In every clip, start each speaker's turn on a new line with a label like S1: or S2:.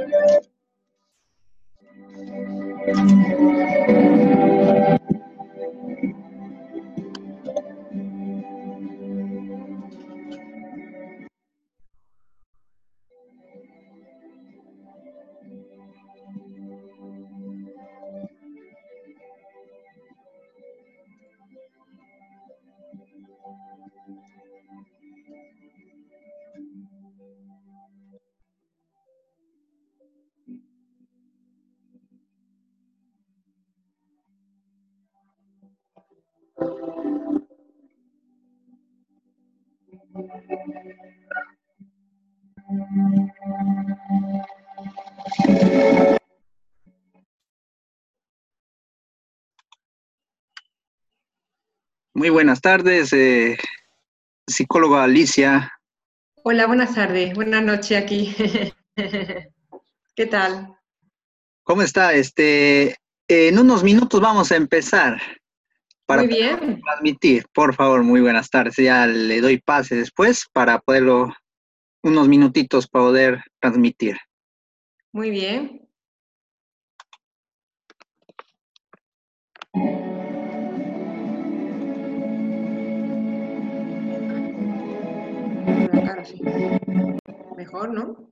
S1: Thank you. Muy buenas tardes, eh, psicóloga Alicia.
S2: Hola, buenas tardes, buenas noches aquí. ¿Qué tal?
S1: ¿Cómo está? Este, en unos minutos vamos a empezar.
S2: Para muy bien.
S1: Transmitir, por favor, muy buenas tardes. Ya le doy pase después para poderlo, unos minutitos para poder transmitir.
S2: Muy bien. Mejor, ¿no?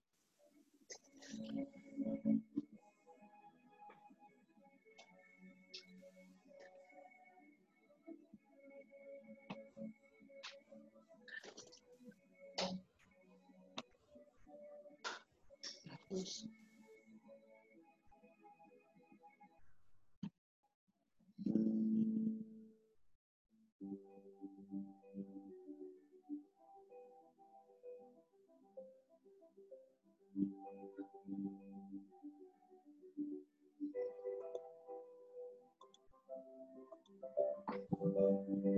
S2: thank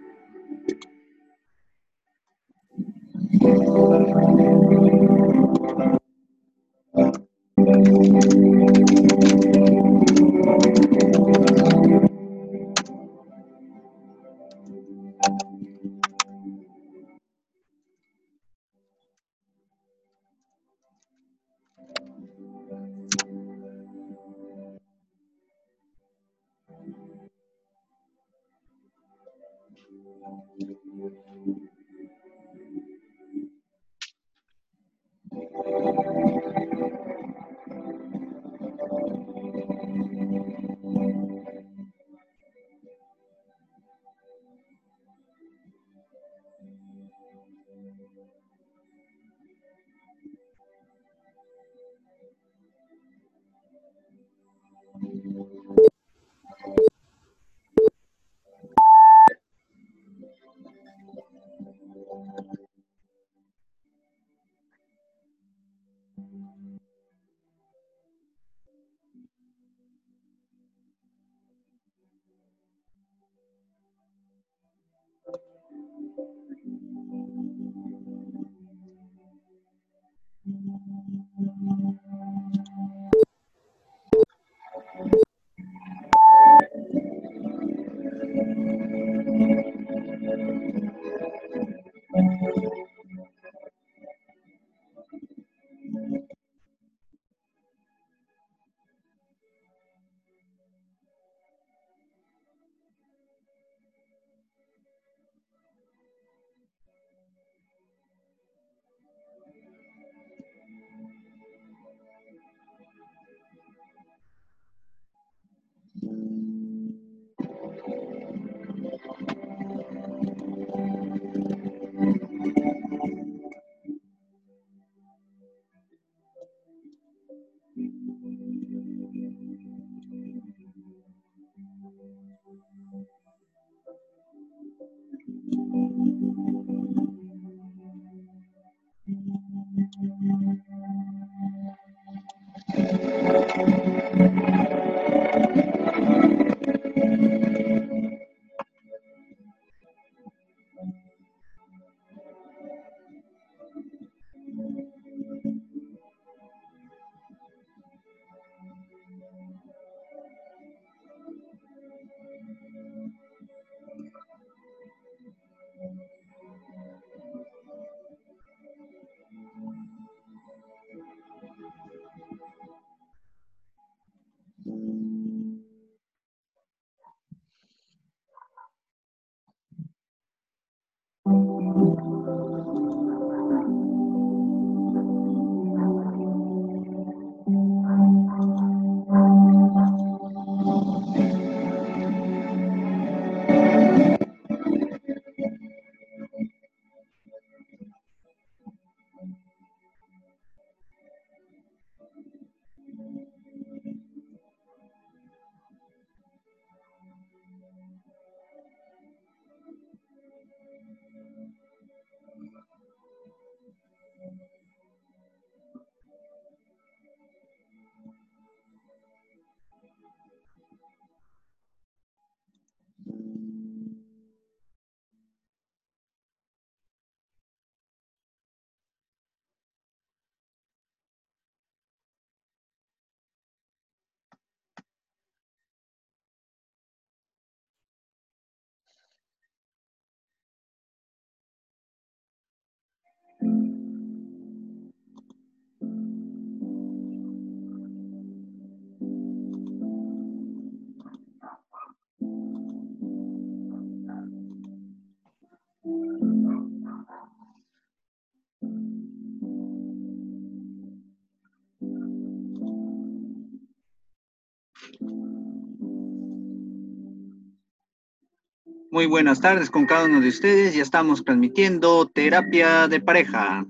S1: Muy buenas tardes con cada uno de ustedes. Ya estamos transmitiendo terapia de pareja.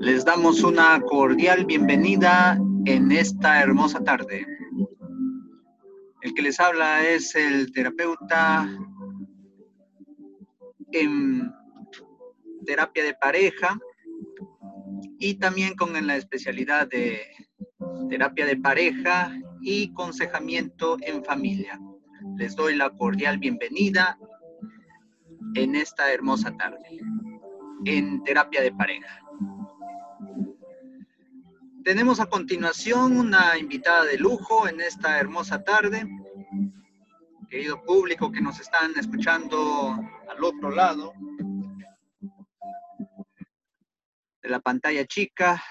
S1: Les damos una cordial bienvenida en esta hermosa tarde. El que les habla es el terapeuta en terapia de pareja y también con la especialidad de terapia de pareja y consejamiento en familia. Les doy la cordial bienvenida en esta hermosa tarde, en terapia de pareja. Tenemos a continuación una invitada de lujo en esta hermosa tarde. Querido público que nos están escuchando al otro lado de la pantalla chica,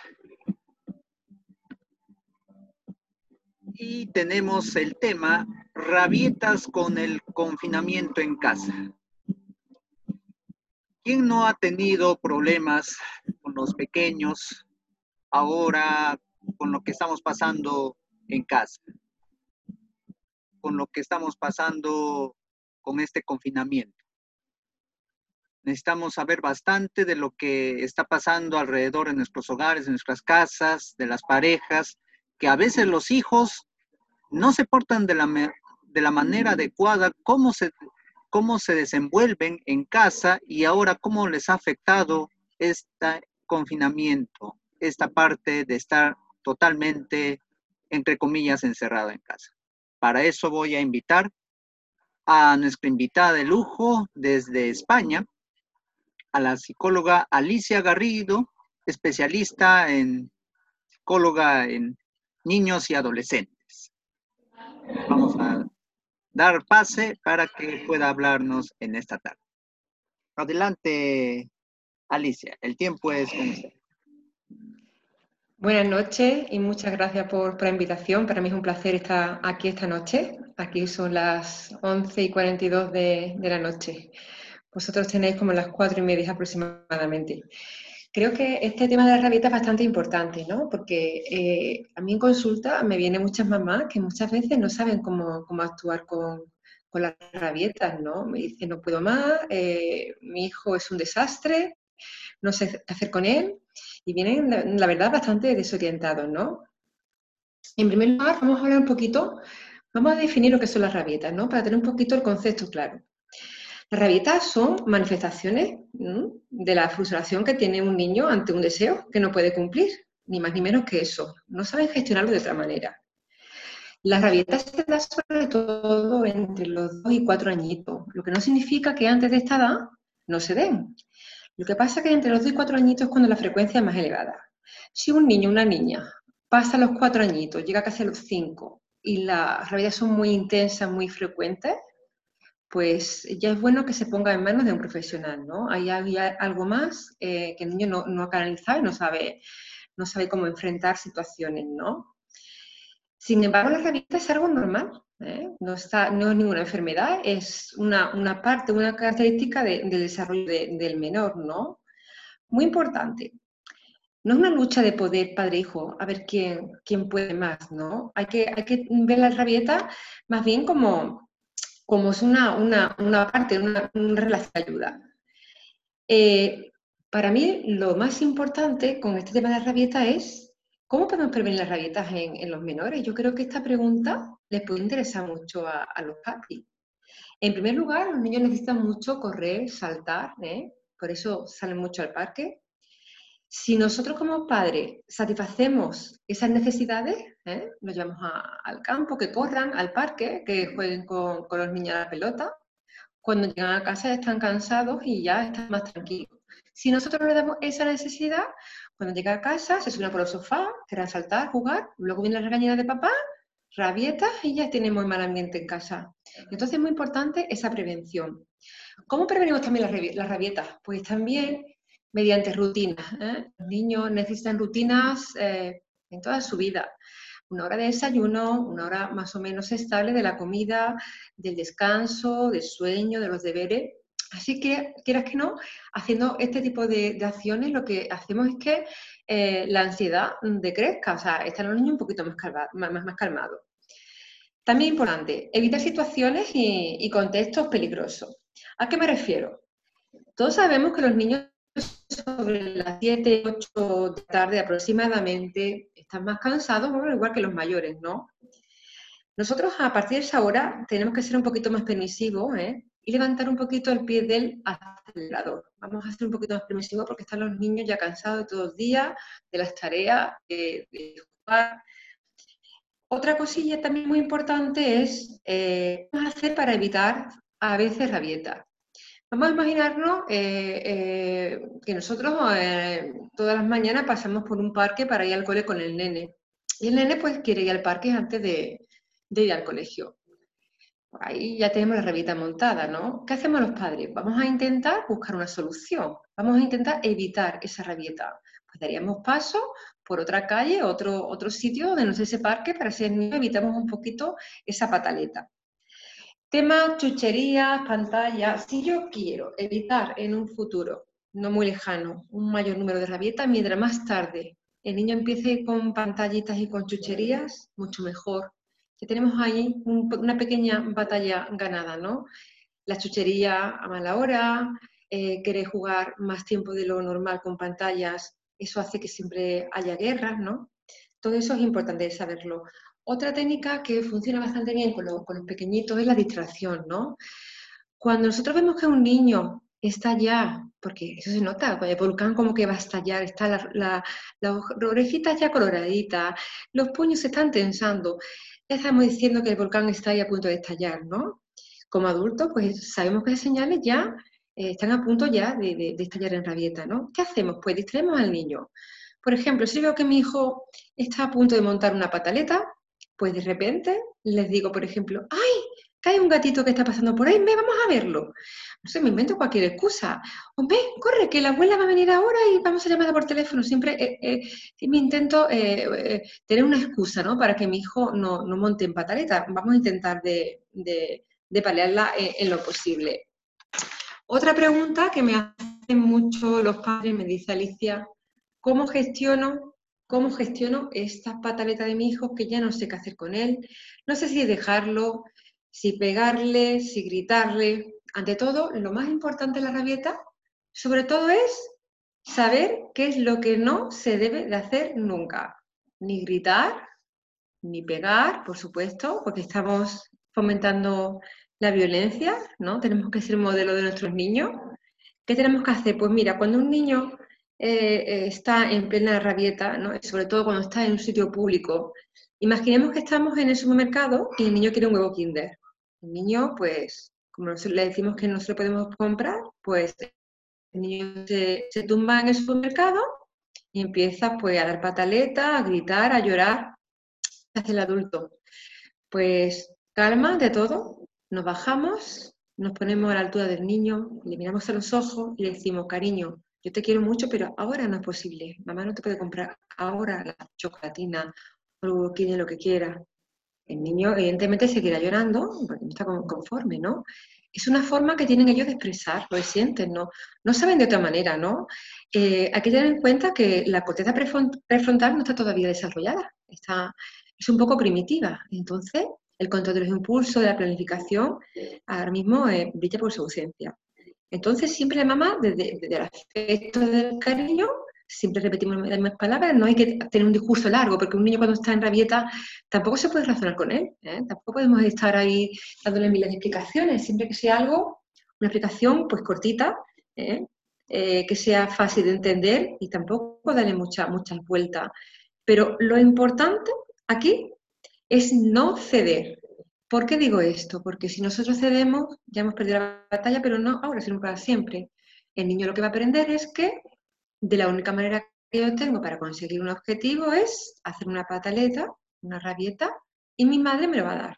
S1: y tenemos el tema rabietas con el confinamiento en casa. ¿Quién no ha tenido problemas con los pequeños ahora con lo que estamos pasando en casa? Con lo que estamos pasando con este confinamiento. Necesitamos saber bastante de lo que está pasando alrededor de nuestros hogares, de nuestras casas, de las parejas, que a veces los hijos no se portan de la, de la manera adecuada, cómo se, cómo se desenvuelven en casa y ahora cómo les ha afectado este confinamiento, esta parte de estar totalmente, entre comillas, encerrado en casa. Para eso voy a invitar a nuestra invitada de lujo desde España, a la psicóloga Alicia Garrido, especialista en psicóloga en niños y adolescentes. Vamos a dar pase para que pueda hablarnos en esta tarde. Adelante, Alicia, el tiempo es con usted.
S2: Buenas noches y muchas gracias por, la invitación. Para mí es un placer estar aquí esta noche. Aquí son las 11 y 42 de, de la noche. Vosotros tenéis como las 4 y media aproximadamente. Creo que este tema de la rabieta es bastante importante, ¿no? Porque eh, a mí en consulta me vienen muchas mamás que muchas veces no saben cómo, cómo actuar con, con, las rabietas, ¿no? Me dicen, no puedo más, eh, mi hijo es un desastre, no sé qué hacer con él y vienen, la verdad, bastante desorientados, ¿no? En primer lugar, vamos a hablar un poquito, vamos a definir lo que son las rabietas, ¿no? Para tener un poquito el concepto claro. Las rabietas son manifestaciones de la frustración que tiene un niño ante un deseo que no puede cumplir, ni más ni menos que eso. No saben gestionarlo de otra manera. Las rabietas se dan sobre todo entre los dos y cuatro añitos, lo que no significa que antes de esta edad no se den. Lo que pasa es que entre los 2 y 4 añitos es cuando la frecuencia es más elevada. Si un niño o una niña pasa los 4 añitos, llega casi a los 5 y las rabietas son muy intensas, muy frecuentes, pues ya es bueno que se ponga en manos de un profesional, ¿no? Hay, algo más eh, que el niño no, no, ha canalizado y no sabe, no sabe cómo enfrentar situaciones, ¿no? Sin embargo, la rabietas es algo normal, ¿eh? no, está, no es ninguna enfermedad, es una, una parte, una característica del desarrollo del menor, ¿no? Muy importante. No es una lucha de poder padre-hijo, a ver quién, quién puede más, ¿no? Hay que, hay que ver la rabieta más bien como, como es una, una, una parte, una, una, relación de ayuda. Eh, para mí, lo más importante con este tema de la rabieta es ¿Cómo podemos prevenir las rabietas en, los menores? Yo creo que esta pregunta les puede interesar mucho a, los papis. En primer lugar, los niños necesitan mucho correr, saltar, ¿eh? por eso salen mucho al parque. Si nosotros como padres satisfacemos esas necesidades, ¿eh? los llevamos al campo, que corran al parque, que jueguen con, con los niños a la pelota, cuando llegan a casa están cansados y ya están más tranquilos. Si nosotros le damos esa necesidad, cuando llega a casa, se sube por el sofá, quiere saltar, jugar, luego viene la regañada de papá, rabietas y ya tenemos mal ambiente en casa. Entonces es muy importante esa prevención. ¿Cómo prevenimos también las, rabietas? Pues también mediante rutinas. ¿eh? Los niños necesitan rutinas eh, en toda su vida. Una hora de desayuno, una hora más o menos estable de la comida, del descanso, del sueño, de los deberes. Así que, quieras que no, haciendo este tipo de, acciones, lo que hacemos es que eh, la ansiedad decrezca, o sea, están los niños un poquito más, más, calmados. También importante, evitar situaciones y, contextos peligrosos. ¿A qué me refiero? Todos sabemos que los niños sobre las 7, 8 de tarde aproximadamente están más cansados, igual que los mayores, ¿no? Nosotros a partir de esa hora tenemos que ser un poquito más permisivos, ¿eh? y levantar un poquito el pie del acelerador. Vamos a ser un poquito más permisivos porque están los niños ya cansados de todos los días, de las tareas, de, jugar. Otra cosilla también muy importante es eh, hacer para evitar a veces rabietas. Vamos a imaginarnos eh, eh, que nosotros todas las mañanas pasamos por un parque para ir al cole con el nene. Y el nene pues quiere ir al parque antes de ir al colegio. Ahí ya tenemos la revista montada, ¿no? ¿Qué hacemos los padres? Vamos a intentar buscar una solución, vamos a intentar evitar esa rabieta. Pues daríamos paso por otra calle, otro, otro sitio donde no sea ese parque, para así evitamos un poquito esa pataleta. Tema chucherías, pantallas. Si yo quiero evitar en un futuro no muy lejano un mayor número de rabietas, mientras más tarde el niño empiece con pantallitas y con chucherías, mucho mejor que tenemos ahí una pequeña batalla ganada, ¿no? La chuchería a mala hora, eh, querer jugar más tiempo de lo normal con pantallas, eso hace que siempre haya guerras, ¿no? Todo eso es importante saberlo. Otra técnica que funciona bastante bien con, los pequeñitos es la distracción, ¿no? Cuando nosotros vemos que un niño está ya, porque eso se nota, el volcán como que va a estallar, está la, las orejitas ya coloraditas, los puños se están tensando, ya estamos diciendo que el volcán está ahí a punto de estallar, ¿no? Como adultos, pues sabemos que esas señales ya eh, están a punto ya de, de, de, estallar en rabieta, ¿no? ¿Qué hacemos? Pues distraemos al niño. Por ejemplo, si veo que mi hijo está a punto de montar una pataleta, pues de repente les digo, por ejemplo, ¡ay! Que hay un gatito que está pasando por ahí, me vamos a verlo. No sé, me invento cualquier excusa. Hombre, corre, que la abuela va a venir ahora y vamos a llamarla por teléfono. Siempre eh, eh, me intento eh, tener una excusa, ¿no? Para que mi hijo no, monte en pataleta. Vamos a intentar de, de, paliarla en lo posible. Otra pregunta que me hacen mucho los padres, me dice Alicia, ¿cómo gestiono ¿Cómo gestiono esta pataleta de mi hijo que ya no sé qué hacer con él? No sé si dejarlo, si pegarle, si gritarle. Ante todo, lo más importante de la rabieta, sobre todo es saber qué es lo que no se debe de hacer nunca. Ni gritar, ni pegar, por supuesto, porque estamos fomentando la violencia, ¿no? Tenemos que ser modelo de nuestros niños. ¿Qué tenemos que hacer? Pues mira, cuando un niño eh, está en plena rabieta, ¿no? sobre todo cuando está en un sitio público. Imaginemos que estamos en el supermercado y el niño quiere un huevo Kinder. El niño, pues, como le decimos que no se lo podemos comprar, pues el niño se, tumba en el supermercado y empieza pues a dar pataleta, a gritar, a llorar. ¿Qué hace el adulto? Pues calma de todo, nos bajamos, nos ponemos a la altura del niño, le miramos a los ojos y le decimos, cariño, yo te quiero mucho, pero ahora no es posible. Mamá no te puede comprar ahora la chocolatina o quiere lo que quiera. El niño evidentemente seguirá llorando porque no está conforme, ¿no? Es una forma que tienen ellos de expresar lo que sienten, ¿no? No saben de otra manera, ¿no? Eh, hay que tener en cuenta que la corteza prefrontal no está todavía desarrollada, está, es un poco primitiva. Entonces, el control de los impulsos, de la planificación, ahora mismo eh, brilla por su ausencia. Entonces, siempre la mamá, desde, el afecto del cariño, siempre repetimos las mismas palabras, no hay que tener un discurso largo, porque un niño cuando está en rabieta tampoco se puede razonar con él, ¿eh? tampoco podemos estar ahí dándole miles de explicaciones, siempre que sea algo, una explicación pues cortita, ¿eh? Eh, que sea fácil de entender y tampoco darle muchas muchas vueltas. Pero lo importante aquí es no ceder, ¿Por qué digo esto? Porque si nosotros cedemos, ya hemos perdido la batalla, pero no ahora, sino para siempre. El niño lo que va a aprender es que de la única manera que yo tengo para conseguir un objetivo es hacer una pataleta, una rabieta, y mi madre me lo va a dar.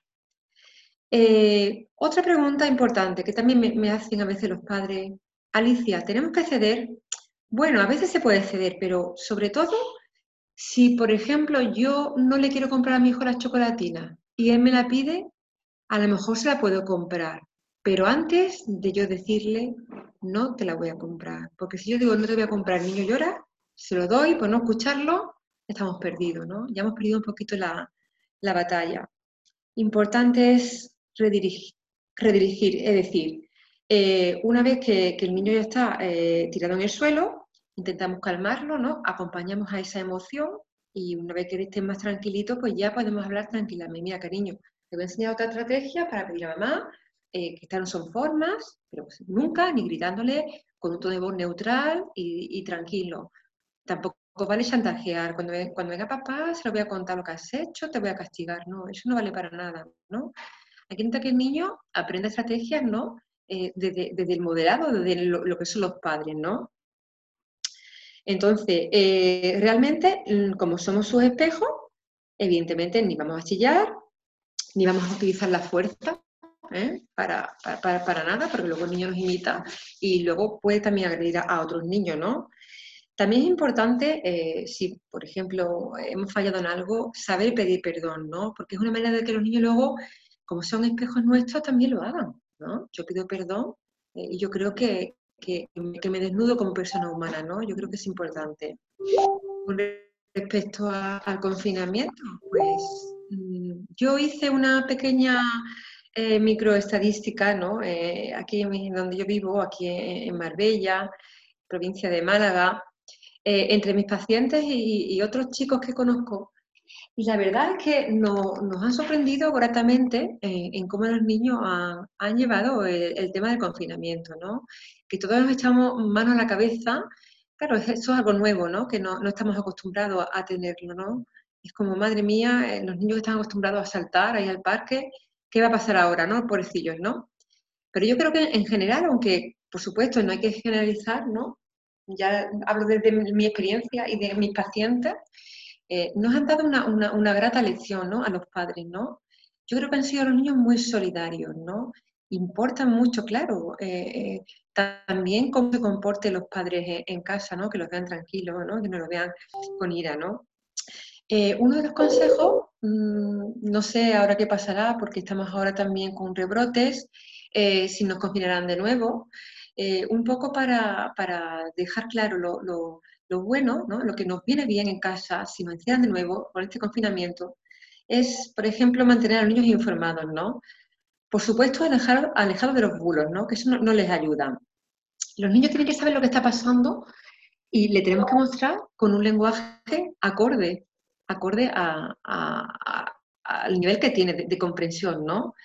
S2: Eh, otra pregunta importante que también me, me hacen a veces los padres, Alicia, ¿tenemos que ceder? Bueno, a veces se puede ceder, pero sobre todo si, por ejemplo, yo no le quiero comprar a mi hijo la chocolatina y él me la pide, a lo mejor se la puedo comprar, pero antes de yo decirle, no te la voy a comprar. Porque si yo digo, no te voy a comprar, el niño llora, se lo doy, por no escucharlo, estamos perdidos, ¿no? Ya hemos perdido un poquito la, batalla. Importante es redirigir, redirigir es decir, eh, una vez que, el niño ya está eh, tirado en el suelo, intentamos calmarlo, ¿no? Acompañamos a esa emoción y una vez que esté más tranquilito, pues ya podemos hablar tranquilamente. Mira, cariño, te voy a enseñar otra estrategia para pedir a mamá, eh, que estas no son formas, pero pues nunca, ni gritándole con un tono de voz neutral y, tranquilo. Tampoco vale chantajear. Cuando, venga papá, se lo voy a contar lo que has hecho, te voy a castigar. No, eso no vale para nada, ¿no? Aquí intenta que el niño aprenda estrategias, ¿no? Eh, desde, el moderado, desde lo, que son los padres, ¿no? Entonces, eh, realmente, mm, como somos sus espejos, evidentemente ni vamos a chillar, ni vamos a utilizar la fuerza ¿eh? para, para, nada, porque luego el niño nos imita y luego puede también agredir a, otros niños, ¿no? También es importante, eh, si por ejemplo hemos fallado en algo, saber pedir perdón, ¿no? Porque es una manera de que los niños luego, como son espejos nuestros, también lo hagan, ¿no? Yo pido perdón eh, y yo creo que, que, me desnudo como persona humana, ¿no? Yo creo que es importante. Con respecto al confinamiento, pues yo hice una pequeña eh, microestadística, ¿no? Eh, aquí donde yo vivo, aquí en Marbella, provincia de Málaga, eh, entre mis pacientes y, otros chicos que conozco, Y la verdad es que nos han sorprendido gratamente en cómo los niños han, llevado el, tema del confinamiento, ¿no? Que todos nos echamos mano a la cabeza. Claro, eso es algo nuevo, ¿no? Que no, estamos acostumbrados a, tenerlo, ¿no? Es como, madre mía, eh, los niños que están acostumbrados a saltar ahí al parque, ¿qué va a pasar ahora, no? Pobrecillos, ¿no? Pero yo creo que en general, aunque por supuesto no hay que generalizar, ¿no? Ya hablo desde mi experiencia y de mis pacientes, eh, nos han dado una, grata lección ¿no? a los padres, ¿no? Yo creo que han sido los niños muy solidarios, ¿no? Importan mucho, claro, eh, también cómo se comporten los padres en casa, ¿no? Que los vean tranquilos, ¿no? Que no los vean con ira, ¿no? Uno de los consejos, mm, no sé ahora qué pasará, porque estamos ahora también con rebrotes, si nos confinarán de nuevo, un poco para, dejar claro lo, lo bueno, lo que nos viene bien en casa, si nos encierran de nuevo con este confinamiento, es, por ejemplo, mantener a los niños informados, ¿no? Por supuesto, alejados de los bulos, ¿no? Que eso no, les ayuda. Los niños tienen que saber lo que está pasando y le tenemos que mostrar con un lenguaje acorde, acorde al nivel que tiene de, comprensión, ¿no?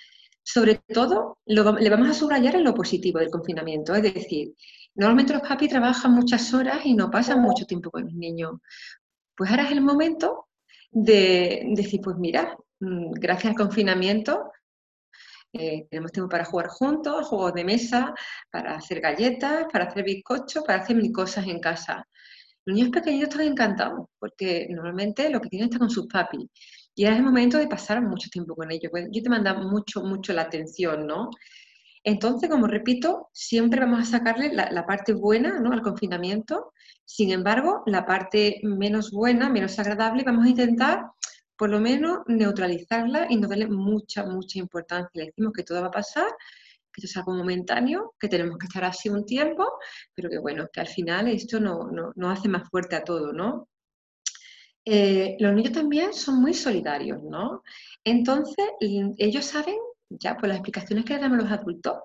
S2: Sobre todo, le vamos a subrayar en lo positivo del confinamiento, es decir, Normalmente los papis trabajan muchas horas y no pasan mucho tiempo con los niños. Pues ahora es el momento de, decir, pues mira, mm, gracias al confinamiento eh, tenemos tiempo para jugar juntos, juegos de mesa, para hacer galletas, para hacer bizcochos, para hacer mil cosas en casa. Los niños pequeños están encantados porque normalmente lo que tienen está con sus papis. Y ahora es el momento de pasar mucho tiempo con ellos. Yo te manda mucho, mucho la atención, ¿no? Entonces, como repito, siempre vamos a sacarle la, parte buena ¿no? al confinamiento. Sin embargo, la parte menos buena, menos agradable, vamos a intentar por lo menos neutralizarla y no darle mucha, mucha importancia. Le decimos que todo va a pasar, que esto es algo momentáneo, que tenemos que estar así un tiempo, pero que bueno, que al final esto nos no, hace más fuerte a todo, ¿no? Eh, los niños también son muy solidarios, ¿no? Entonces, ellos saben ya, pues las explicaciones que le damos los adultos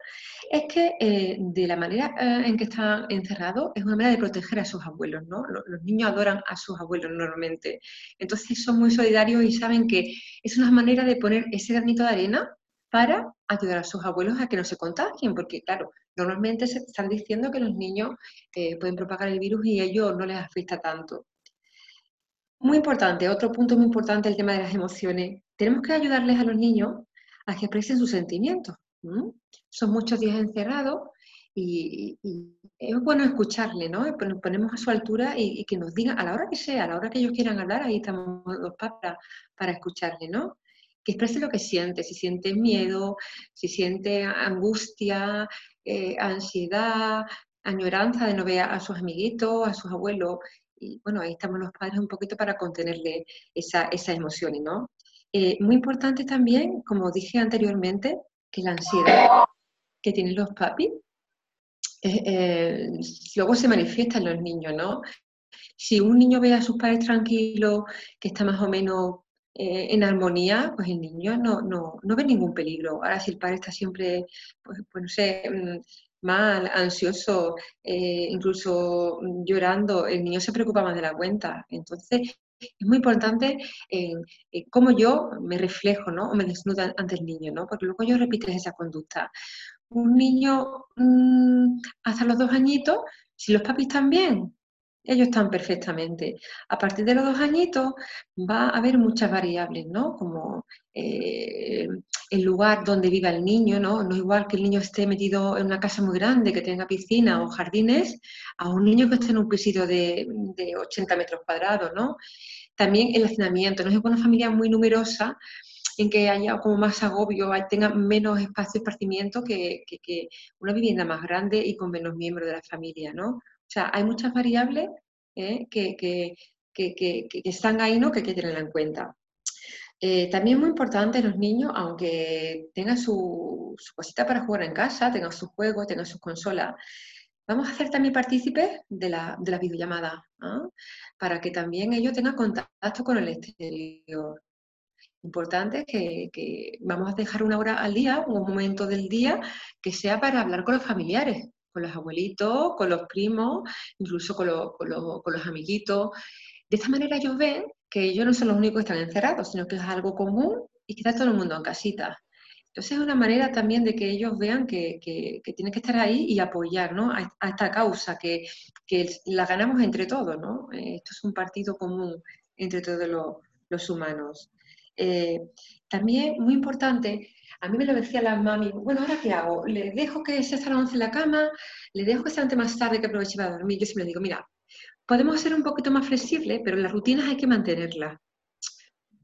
S2: es que eh, de la manera eh, en que están encerrados es una manera de proteger a sus abuelos, ¿no? Los, niños adoran a sus abuelos normalmente. Entonces son muy solidarios y saben que es una manera de poner ese granito de arena para ayudar a sus abuelos a que no se contagien, porque claro, normalmente se están diciendo que los niños eh, pueden propagar el virus y a ellos no les afecta tanto. Muy importante, otro punto muy importante, el tema de las emociones. Tenemos que ayudarles a los niños a que expresen sus sentimientos. Son muchos días encerrados y, es bueno escucharle, ¿no? Ponemos a su altura y, que nos digan a la hora que sea, a la hora que ellos quieran hablar, ahí estamos los para, para escucharle, ¿no? Que exprese lo que siente, si siente miedo, si siente angustia, eh, ansiedad, añoranza de no ver a sus amiguitos, a sus abuelos. Y bueno, ahí estamos los padres un poquito para contenerle esa, esas emociones, ¿no? Eh, muy importante también, como dije anteriormente, que la ansiedad que tienen los papis eh, luego se manifiesta en los niños, ¿no? Si un niño ve a sus padres tranquilos, que está más o menos en armonía, pues el niño no, no, no, ve ningún peligro. Ahora, si el padre está siempre, pues, pues no sé, mm, mal, ansioso, incluso llorando, el niño se preocupa más de la cuenta. Entonces, es muy importante eh, eh, cómo yo me reflejo, ¿no? O me desnudo ante el niño, ¿no? Porque luego yo repito esa conducta. Un niño mm, hasta los dos añitos, si los papis están bien, ellos están perfectamente. A partir de los dos añitos va a haber muchas variables, ¿no? Como eh, el lugar donde viva el niño, ¿no? No es igual que el niño esté metido en una casa muy grande, que tenga piscina o jardines, a un niño que esté en un pisito de, de 80 metros cuadrados, ¿no? También el hacinamiento, no es una familia muy numerosa en que haya como más agobio, tenga menos espacio de esparcimiento que, una vivienda más grande y con menos miembros de la familia, ¿no? O sea, hay muchas variables ¿eh? que, están ahí, ¿no? Que hay que tener en cuenta. Eh, también muy importante los niños, aunque tengan su, cosita para jugar en casa, tengan sus juegos, tengan sus consolas, vamos a hacer también partícipes de la, de la videollamada, ¿ah? para que también ellos tengan contacto con el exterior. Importante que, que, vamos a dejar una hora al día, un momento del día, que sea para hablar con los familiares, con los abuelitos, con los primos, incluso con, con, los, con los amiguitos. De esta manera ellos ven que ellos no son los únicos que están encerrados, sino que es algo común y que está todo el mundo en casita. Entonces es una manera también de que ellos vean que, tienen que estar ahí y apoyar a, esta causa, que, la ganamos entre todos. ¿no? Eh, esto es un partido común entre todos los, humanos. Eh, también, muy importante, a mí me lo decía la mami, bueno, ¿ahora qué hago? ¿Le dejo que se hasta las 11 en la cama? ¿Le dejo que se ante más tarde que aproveche para dormir? Yo siempre le digo, mira, podemos ser un poquito más flexibles, pero las rutinas hay que mantenerlas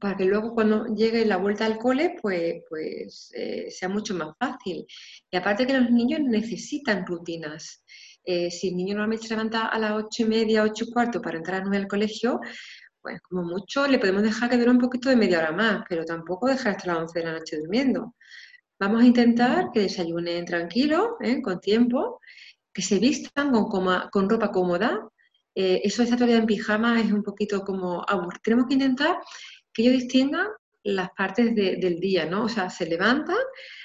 S2: para que luego cuando llegue la vuelta al cole, pues, pues eh, sea mucho más fácil. Y aparte que los niños necesitan rutinas. Eh, si el niño normalmente se levanta a las ocho y media, ocho y cuarto para entrar a nueve al colegio, pues como mucho le podemos dejar que duerma un poquito de media hora más, pero tampoco dejar hasta las once de la noche durmiendo. Vamos a intentar que desayunen tranquilo, ¿eh? con tiempo, que se vistan con, ropa cómoda. eso de estar todavía en pijama es un poquito como aburrido. Tenemos que intentar que ellos distingan las partes del día, ¿no? O sea, se levantan,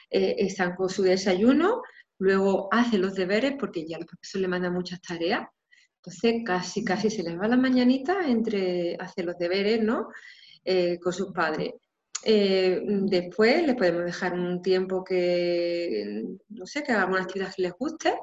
S2: eh, están con su desayuno, luego hacen los deberes porque ya los profesores le mandan muchas tareas. Entonces, casi, casi se les va la mañanita entre hacer los deberes, ¿no? Eh, con sus padres. Eh, después les podemos dejar un tiempo que, no sé, que hagan alguna actividad que les guste.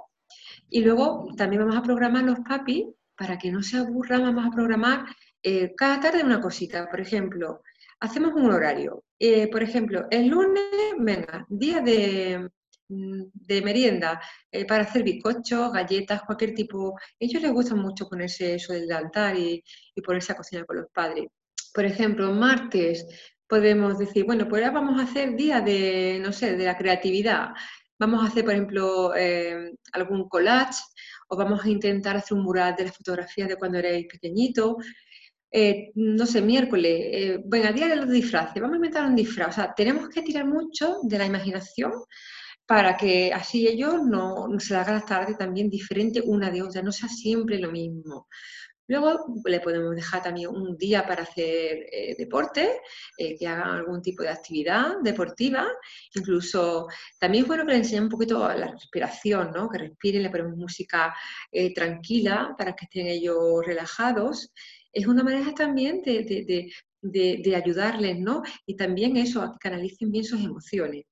S2: Y luego también vamos a programar los papis para que no se aburran, vamos a programar eh, cada tarde una cosita. Por ejemplo, hacemos un horario. Por ejemplo, el lunes, venga, día de, mm, merienda eh, para hacer bizcochos, galletas, cualquier tipo. A ellos les gusta mucho ponerse eso del altar y, y ponerse a cocinar con los padres. Por ejemplo, martes podemos decir, bueno, pues ahora vamos a hacer día de, no sé, de la creatividad. Vamos a hacer, por ejemplo, algún collage o vamos a intentar hacer un mural de las fotografías de cuando erais pequeñito. Eh, no sé, miércoles, eh, día de los disfraces, vamos a inventar un disfraz. O sea, tenemos que tirar mucho de la imaginación para que así ellos no, se la hagan las tardes también diferente una de otra, no sea siempre lo mismo. Luego le podemos dejar también un día para hacer eh, deporte, que hagan algún tipo de actividad deportiva. Incluso también es bueno que le enseñen un poquito la respiración, ¿no? que respiren, le ponemos música tranquila para que estén ellos relajados es una manera también de, ayudarles, ¿no? Y también eso, que canalicen bien sus emociones.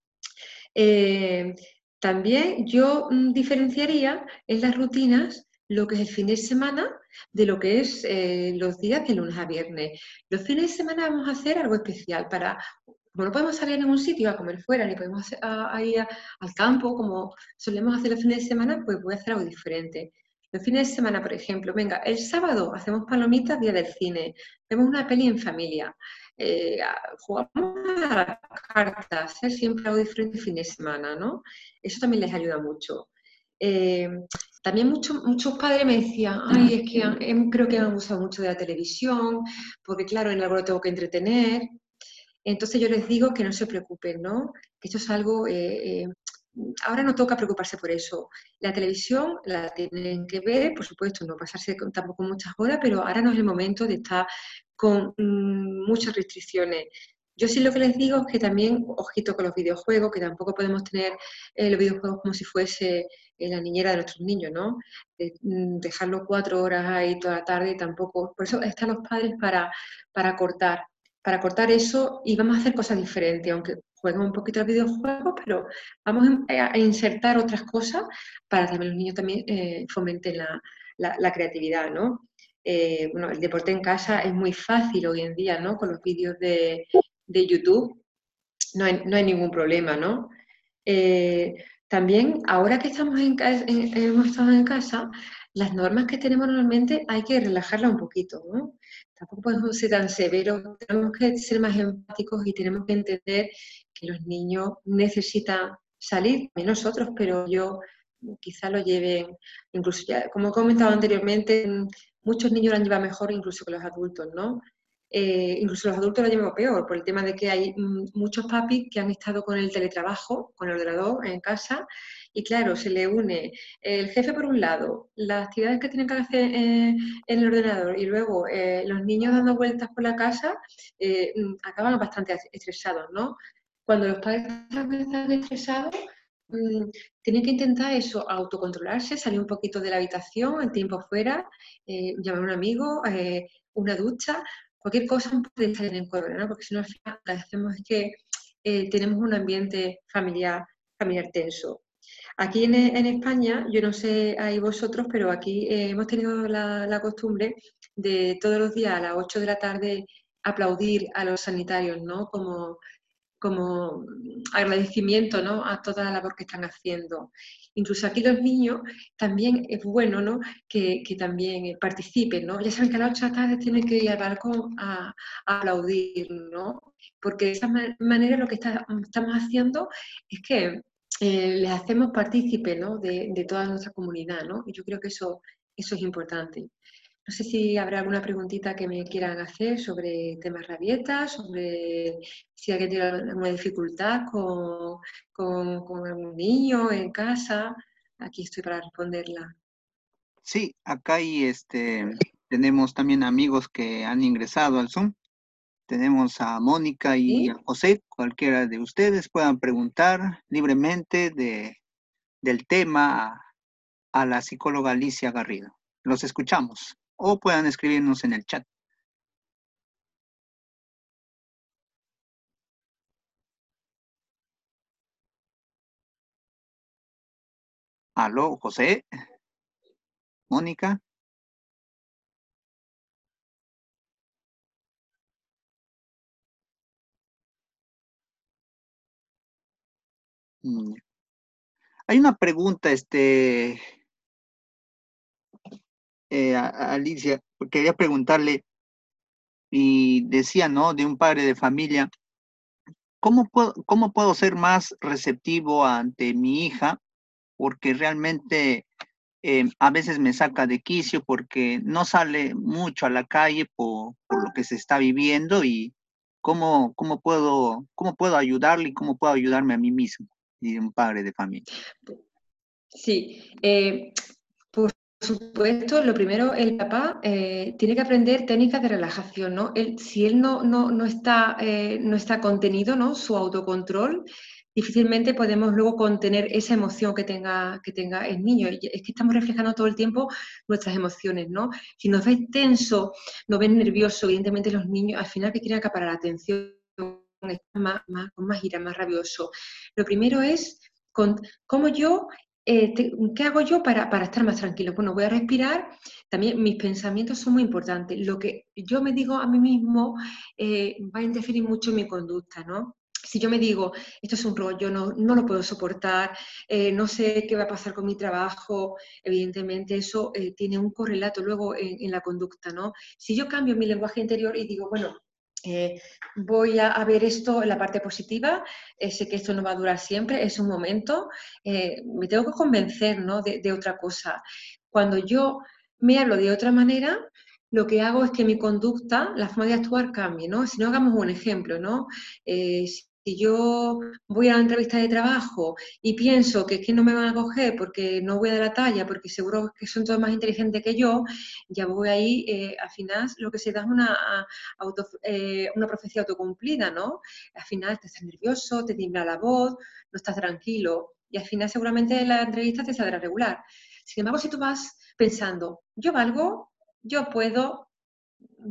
S2: Eh, también yo mm, diferenciaría en las rutinas lo que es el fin de semana de lo que es eh, los días de lunes a viernes. Los fines de semana vamos a hacer algo especial para, como no podemos salir a ningún sitio a comer fuera, ni podemos ir al campo como solemos hacer los fines de semana, pues voy a hacer algo diferente. Los fines de semana, por ejemplo, venga, el sábado hacemos palomitas, día del cine, vemos una peli en familia, eh, jugamos a las cartas, hacer siempre algo diferente el fin de semana, ¿no? Eso también les ayuda mucho. Eh, también muchos muchos padres me decían, ay, es que creo que han usado mucho de la televisión, porque claro, en algo lo tengo que entretener. Entonces yo les digo que no se preocupen, ¿no? Que esto es algo eh, ahora no toca preocuparse por eso. La televisión la tienen que ver, por supuesto, no pasarse tampoco muchas horas, pero ahora no es el momento de estar con mm, muchas restricciones. Yo sí lo que les digo es que también, ojito con los videojuegos, que tampoco podemos tener eh, los videojuegos como si fuese eh, la niñera de nuestros niños, ¿no? Mm, dejarlo cuatro horas ahí toda la tarde tampoco. Por eso están los padres para, para cortar, para cortar eso y vamos a hacer cosas diferentes, aunque jueguen un poquito al videojuego, pero vamos a insertar otras cosas para que los niños también eh, fomenten la, creatividad, ¿no? Eh, bueno, el deporte en casa es muy fácil hoy en día, ¿no? Con los vídeos de, YouTube no hay, ningún problema, ¿no? Eh, también, ahora que estamos en, hemos estado en casa, las normas que tenemos normalmente hay que relajarlas un poquito, ¿no? Tampoco podemos ser tan severos, tenemos que ser más empáticos y tenemos que entender que los niños necesitan salir, nosotros, pero yo quizá lo lleven, incluso ya, como he comentado anteriormente, muchos niños lo han llevado mejor incluso que los adultos, ¿no? Eh, incluso los adultos lo llevan peor, por el tema de que hay mm, muchos papis que han estado con el teletrabajo, con el ordenador en casa, y claro, se le une el jefe por un lado, las actividades que tienen que hacer eh, en el ordenador y luego eh, los niños dando vueltas por la casa, mm, acaban bastante estresados, ¿no? Cuando los padres están estresados, mm, tienen que intentar eso, autocontrolarse, salir un poquito de la habitación, el tiempo fuera, llamar a un amigo, una ducha, cualquier cosa puede estar en cuadro, ¿no? Porque si no, al final lo que hacemos es que eh, tenemos un ambiente familiar, familiar tenso. Aquí en, España, yo no sé ahí vosotros, pero aquí eh, hemos tenido la, costumbre de todos los días a las 8 de la tarde aplaudir a los sanitarios, ¿no? Como, como agradecimiento ¿no? a toda la labor que están haciendo. Incluso aquí los niños también es bueno ¿no? que, también participen. ¿no? Ya saben que a las 8 de la tarde tienen que ir al balcón a, aplaudir, ¿no? porque de esa manera lo que estamos haciendo es que eh, les hacemos partícipe ¿no? de, de, toda nuestra comunidad, ¿no? Y yo creo que eso, eso es importante. No sé si habrá alguna preguntita que me quieran hacer sobre temas rabietas, sobre si alguien tiene alguna dificultad con, con, con algún niño en casa. Aquí estoy para responderla.
S1: Sí, acá hay este, tenemos también amigos que han ingresado al Zoom. Tenemos a Mónica y a José, cualquiera de ustedes puedan preguntar libremente de, del tema a, la psicóloga Alicia Garrido. Los escuchamos o puedan escribirnos en el chat. Aló, José. Mónica. Mm. Hay una pregunta, este, eh, Alicia, quería preguntarle, y decía, ¿no? De un padre de familia, ¿cómo puedo, cómo puedo ser más receptivo ante mi hija? Porque realmente eh, a veces me saca de quicio porque no sale mucho a la calle por, por lo que se está viviendo y cómo, cómo, puedo, cómo puedo ayudarle y cómo puedo ayudarme a mí mismo y un padre de familia.
S2: Sí, eh, supuesto, lo primero, el papá eh, tiene que aprender técnicas de relajación, ¿no? si él no, no, no está, eh, no está contenido, ¿no? Su autocontrol, difícilmente podemos luego contener esa emoción que tenga, que tenga el niño. Es que estamos reflejando todo el tiempo nuestras emociones, ¿no? Si nos ves tenso, nos ves nervioso, evidentemente los niños al final que quieren acaparar la atención más, más, con más ira, más rabioso. Lo primero es con, cómo yo, eh, ¿qué hago yo para, para, estar más tranquilo? Bueno, voy a respirar. También mis pensamientos son muy importantes. Lo que yo me digo a mí mismo eh, va a interferir mucho en mi conducta, ¿no? Si yo me digo, esto es un rollo, no, no lo puedo soportar, eh, no sé qué va a pasar con mi trabajo, evidentemente eso tiene un correlato luego en, en, la conducta, ¿no? Si yo cambio mi lenguaje interior y digo, bueno, eh, voy a, ver esto en la parte positiva, eh, sé que esto no va a durar siempre, es un momento, eh, me tengo que convencer ¿no? de, otra cosa. Cuando yo me hablo de otra manera, lo que hago es que mi conducta, la forma de actuar cambie, ¿no? Si no hagamos un ejemplo, ¿no? si yo voy a la entrevista de trabajo y pienso que es que no me van a coger porque no voy a dar la talla, porque seguro que son todos más inteligentes que yo, ya voy ahí, eh, al final lo que se da es una, auto, eh, una profecía autocumplida, ¿no? Al final te estás nervioso, te tiembla la voz, no estás tranquilo y al final seguramente la entrevista te saldrá regular. Sin embargo, si tú vas pensando, yo valgo, yo puedo,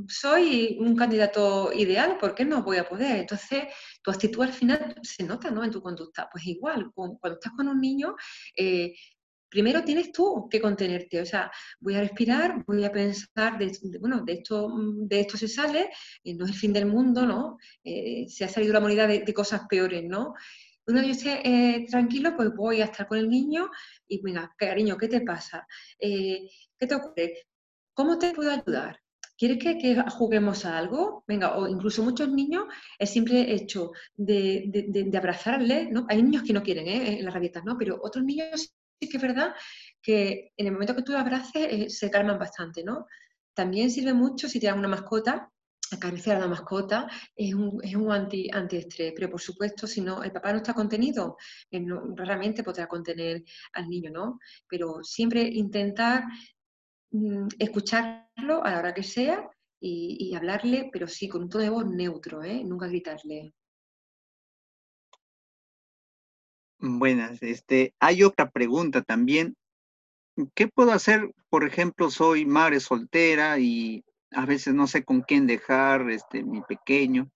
S2: soy un candidato ideal, ¿por qué no voy a poder? Entonces, tu actitud al final se nota, ¿no? En tu conducta. Pues igual, cuando estás con un niño, eh, primero tienes tú que contenerte, o sea, voy a respirar, voy a pensar, de, bueno, de esto, de esto se sale, y no es el fin del mundo, ¿no? Eh, se ha salido la humanidad de, cosas peores, ¿no? Una vez yo esté eh, tranquilo, pues voy a estar con el niño y, venga, cariño, ¿qué te pasa? ¿Qué te ocurre? ¿Cómo te puedo ayudar? ¿Quieres que, juguemos a algo? Venga, o incluso muchos niños, el simple hecho de, de, abrazarle, ¿no? Hay niños que no quieren, ¿eh? En las rabietas, ¿no? Pero otros niños sí que es verdad que en el momento que tú abraces eh, se calman bastante, ¿no? También sirve mucho si tienes una mascota, acariciar a la mascota es un, es un anti, antiestrés, pero por supuesto, si no, el papá no está contenido, eh, raramente podrá contener al niño, ¿no? Pero siempre intentar escucharlo a la hora que sea y, hablarle, pero sí con un tono de voz neutro, ¿eh? nunca gritarle.
S1: Buenas, este, hay otra pregunta también. ¿Qué puedo hacer? Por ejemplo, soy madre soltera y a veces no sé con quién dejar este, mi pequeño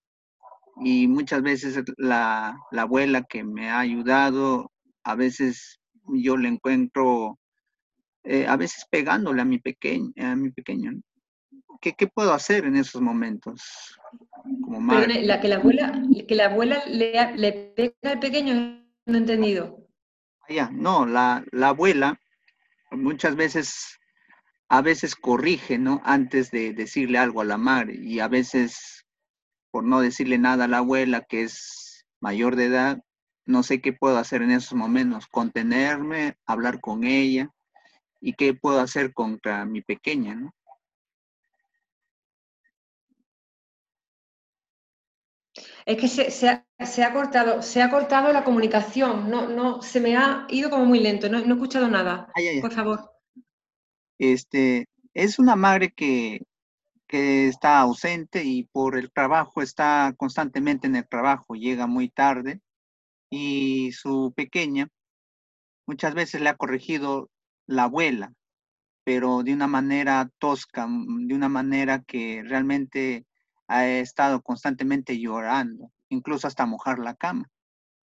S1: y muchas veces la, abuela que me ha ayudado, a veces yo le encuentro, eh, a veces pegándole a mi pequeño, a mi pequeño. ¿Qué, puedo hacer en esos momentos?
S2: Como la, que la abuela, que la abuela le, le pega al pequeño, no he entendido.
S1: Ah, ya, no, la, la abuela muchas veces a veces corrige, ¿no? Antes de decirle algo a la madre y a veces, por no decirle nada a la abuela que es mayor de edad, no sé qué puedo hacer en esos momentos, contenerme, hablar con ella y qué puedo hacer contra mi pequeña, ¿no?
S2: Es que se, ha, cortado, se ha cortado la comunicación, no, no, se me ha ido como muy lento, no, he escuchado nada. Por favor.
S1: Este, es una madre que, está ausente y por el trabajo está constantemente en el trabajo, llega muy tarde y su pequeña muchas veces le ha corregido la abuela, pero de una manera tosca, mm, de una manera que realmente ha estado constantemente llorando, incluso hasta mojar la cama.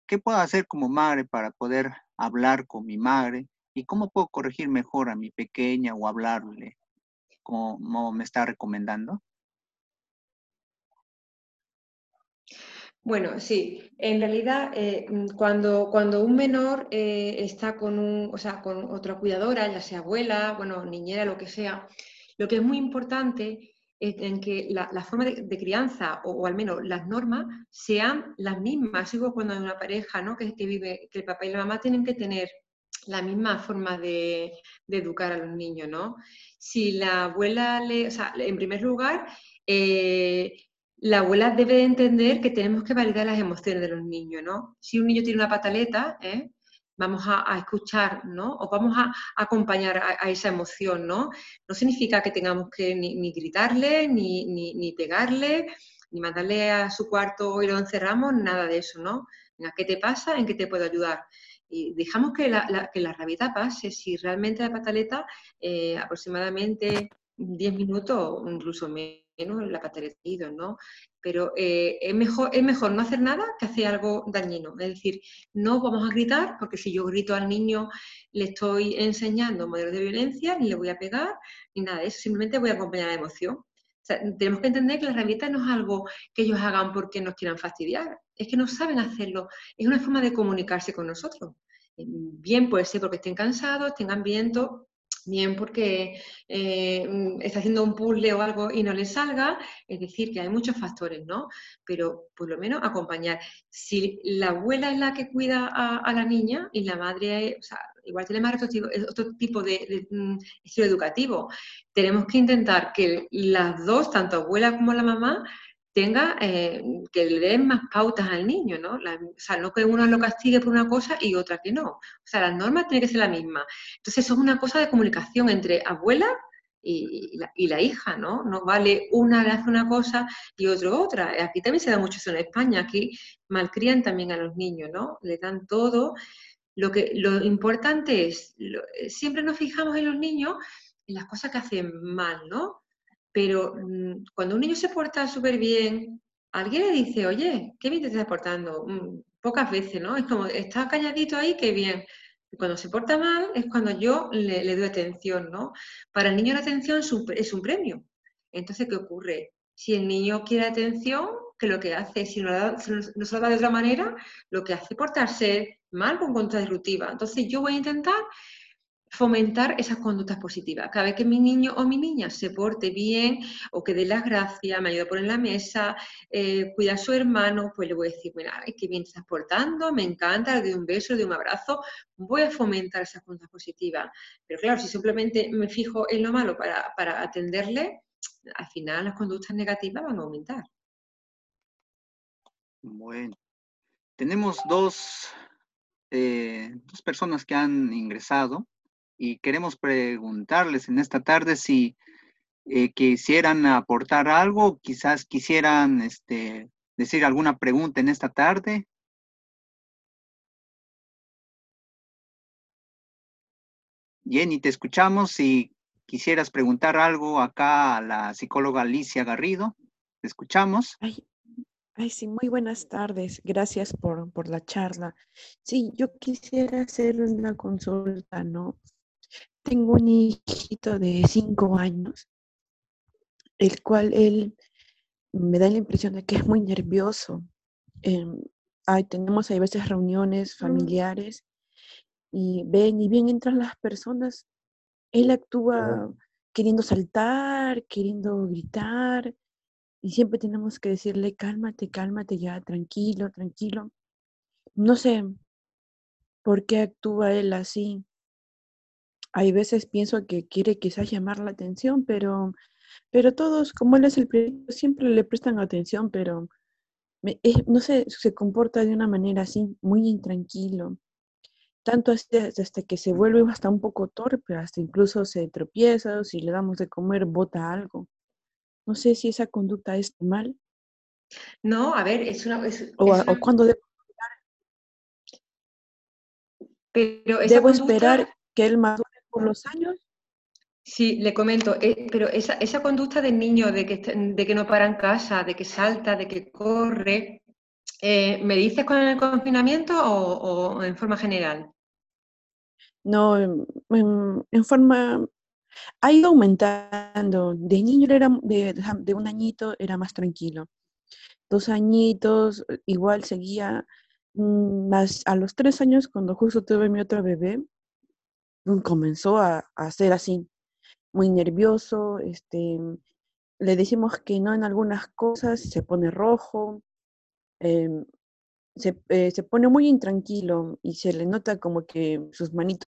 S1: ¿Qué puedo hacer como madre para poder hablar con mi madre ¿Y cómo puedo corregir mejor a mi pequeña o hablarle como me está recomendando?
S2: Bueno, sí, en realidad eh, mm, cuando, cuando un menor eh, está con, un, o sea, con otra cuidadora, ya sea abuela, bueno, niñera, lo que sea, lo que es muy importante es en que la, forma de, crianza o, al menos las normas sean las mismas. Igual cuando hay una pareja ¿no? que, que vive, que el papá y la mamá tienen que tener la misma forma de, educar a los niños, ¿no? Si la abuela le, o sea, en primer lugar, eh, la abuela debe entender que tenemos que validar las emociones de los niños, ¿no? Si un niño tiene una pataleta, ¿eh? vamos a, escuchar, ¿no? O vamos a, acompañar a, esa emoción, ¿no? No significa que tengamos que ni, gritarle, ni, ni, pegarle, ni mandarle a su cuarto y lo encerramos, nada de eso, ¿no? ¿qué te pasa? ¿En qué te puedo ayudar? y dejamos que la, que la pase. Si realmente la pataleta, eh, aproximadamente 10 minutos o incluso menos, la pataleta ido, ¿no? Pero eh, es, mejor, es mejor no hacer nada que hacer algo dañino. Es decir, no vamos a gritar, porque si yo grito al niño, le estoy enseñando modelos de violencia, ni le voy a pegar, ni nada de eso. Simplemente voy a acompañar la emoción. tenemos que entender que la rabita no es algo que ellos hagan porque nos quieran fastidiar, es que no saben hacerlo, es una forma de comunicarse con nosotros. Bien puede ser porque estén cansados, tengan viento, bien porque eh, mm, está haciendo un puzzle o algo y no le salga, es decir, que hay muchos factores, ¿no? Pero por lo menos acompañar. Si la abuela es la que cuida a, la niña y la madre, o sea, igual tiene más otro tipo, otro tipo de, mm, estilo educativo, tenemos que intentar que las dos, tanto abuela como la mamá, tenga, eh, que le den más pautas al niño, ¿no? o sea, no que uno lo castigue por una cosa y otra que no. O sea, las normas tienen que ser la misma. Entonces, eso es una cosa de comunicación entre abuela y, la, hija, ¿no? No vale una le hace una cosa y otro otra. Aquí también se da mucho eso en España. Aquí malcrían también a los niños, ¿no? Le dan todo. Lo, que, lo importante es, siempre nos fijamos en los niños en las cosas que hacen mal, ¿no? Pero mm, cuando un niño se porta súper bien, alguien le dice, oye, qué bien te estás portando. Mm, pocas veces, ¿no? Es como, está calladito ahí, qué bien. Cuando se porta mal es cuando yo le, doy atención, ¿no? Para el niño la atención es un, premio. Entonces, ¿qué ocurre? Si el niño quiere atención, que lo que hace, si no, no se lo da de otra manera, lo que hace es portarse mal con contra disruptiva. Entonces, yo voy a intentar fomentar esas conductas positivas. Cada vez que mi niño o mi niña se porte bien o que dé las gracias, me ayude a poner la mesa, eh, cuida a su hermano, pues le voy a decir, bueno, ay, qué bien estás portando, me encanta, le doy un beso, le doy un abrazo, voy a fomentar esas conductas positivas. Pero claro, si simplemente me fijo en lo malo para, atenderle, al final las conductas negativas van a aumentar.
S1: Bueno, tenemos dos, eh, dos personas que han ingresado y queremos preguntarles en esta tarde si eh, quisieran aportar algo, quizás quisieran este, decir alguna pregunta en esta tarde. Jenny, te escuchamos y quisieras preguntar algo acá a la psicóloga Alicia Garrido. Te escuchamos.
S3: Ay, ay, sí, muy buenas tardes. Gracias por, por la charla. Sí, yo quisiera hacer una consulta, ¿no? Tengo un hijito de cinco años, el cual él me da la impresión de que es muy nervioso. Em, tenemos a veces reuniones familiares y ven y bien entran las personas, él actúa queriendo saltar, queriendo gritar y siempre tenemos que decirle cálmate, cálmate ya, tranquilo, tranquilo. No sé por qué actúa él así. Hay veces pienso que quiere quizás llamar la atención, pero, pero todos, como él es el primero, siempre le prestan atención, pero no sé, se comporta de una manera así, muy intranquilo. Tanto hasta, que se vuelve hasta un poco torpe, hasta incluso se tropieza, o si le damos de comer, bota algo. No sé si esa conducta es mal.
S2: No, a ver, es una...
S3: o, cuando debo, Pero ¿Debo esperar que él madure por los años?
S2: Sí, le comento, eh, pero esa, esa, conducta del niño de que, de que no para en casa, de que salta, de que corre, eh, ¿me dices con el confinamiento o, en forma general?
S3: No, en, forma... Ha ido aumentando. De niño era, de, de un añito era más tranquilo. Dos añitos, igual seguía mm, más a los tres años, cuando justo tuve mi otro bebé, comenzó a, a ser así muy nervioso, este, le decimos que no en algunas cosas, se pone rojo, em, eh, se, pone muy intranquilo y se le nota como que sus manitos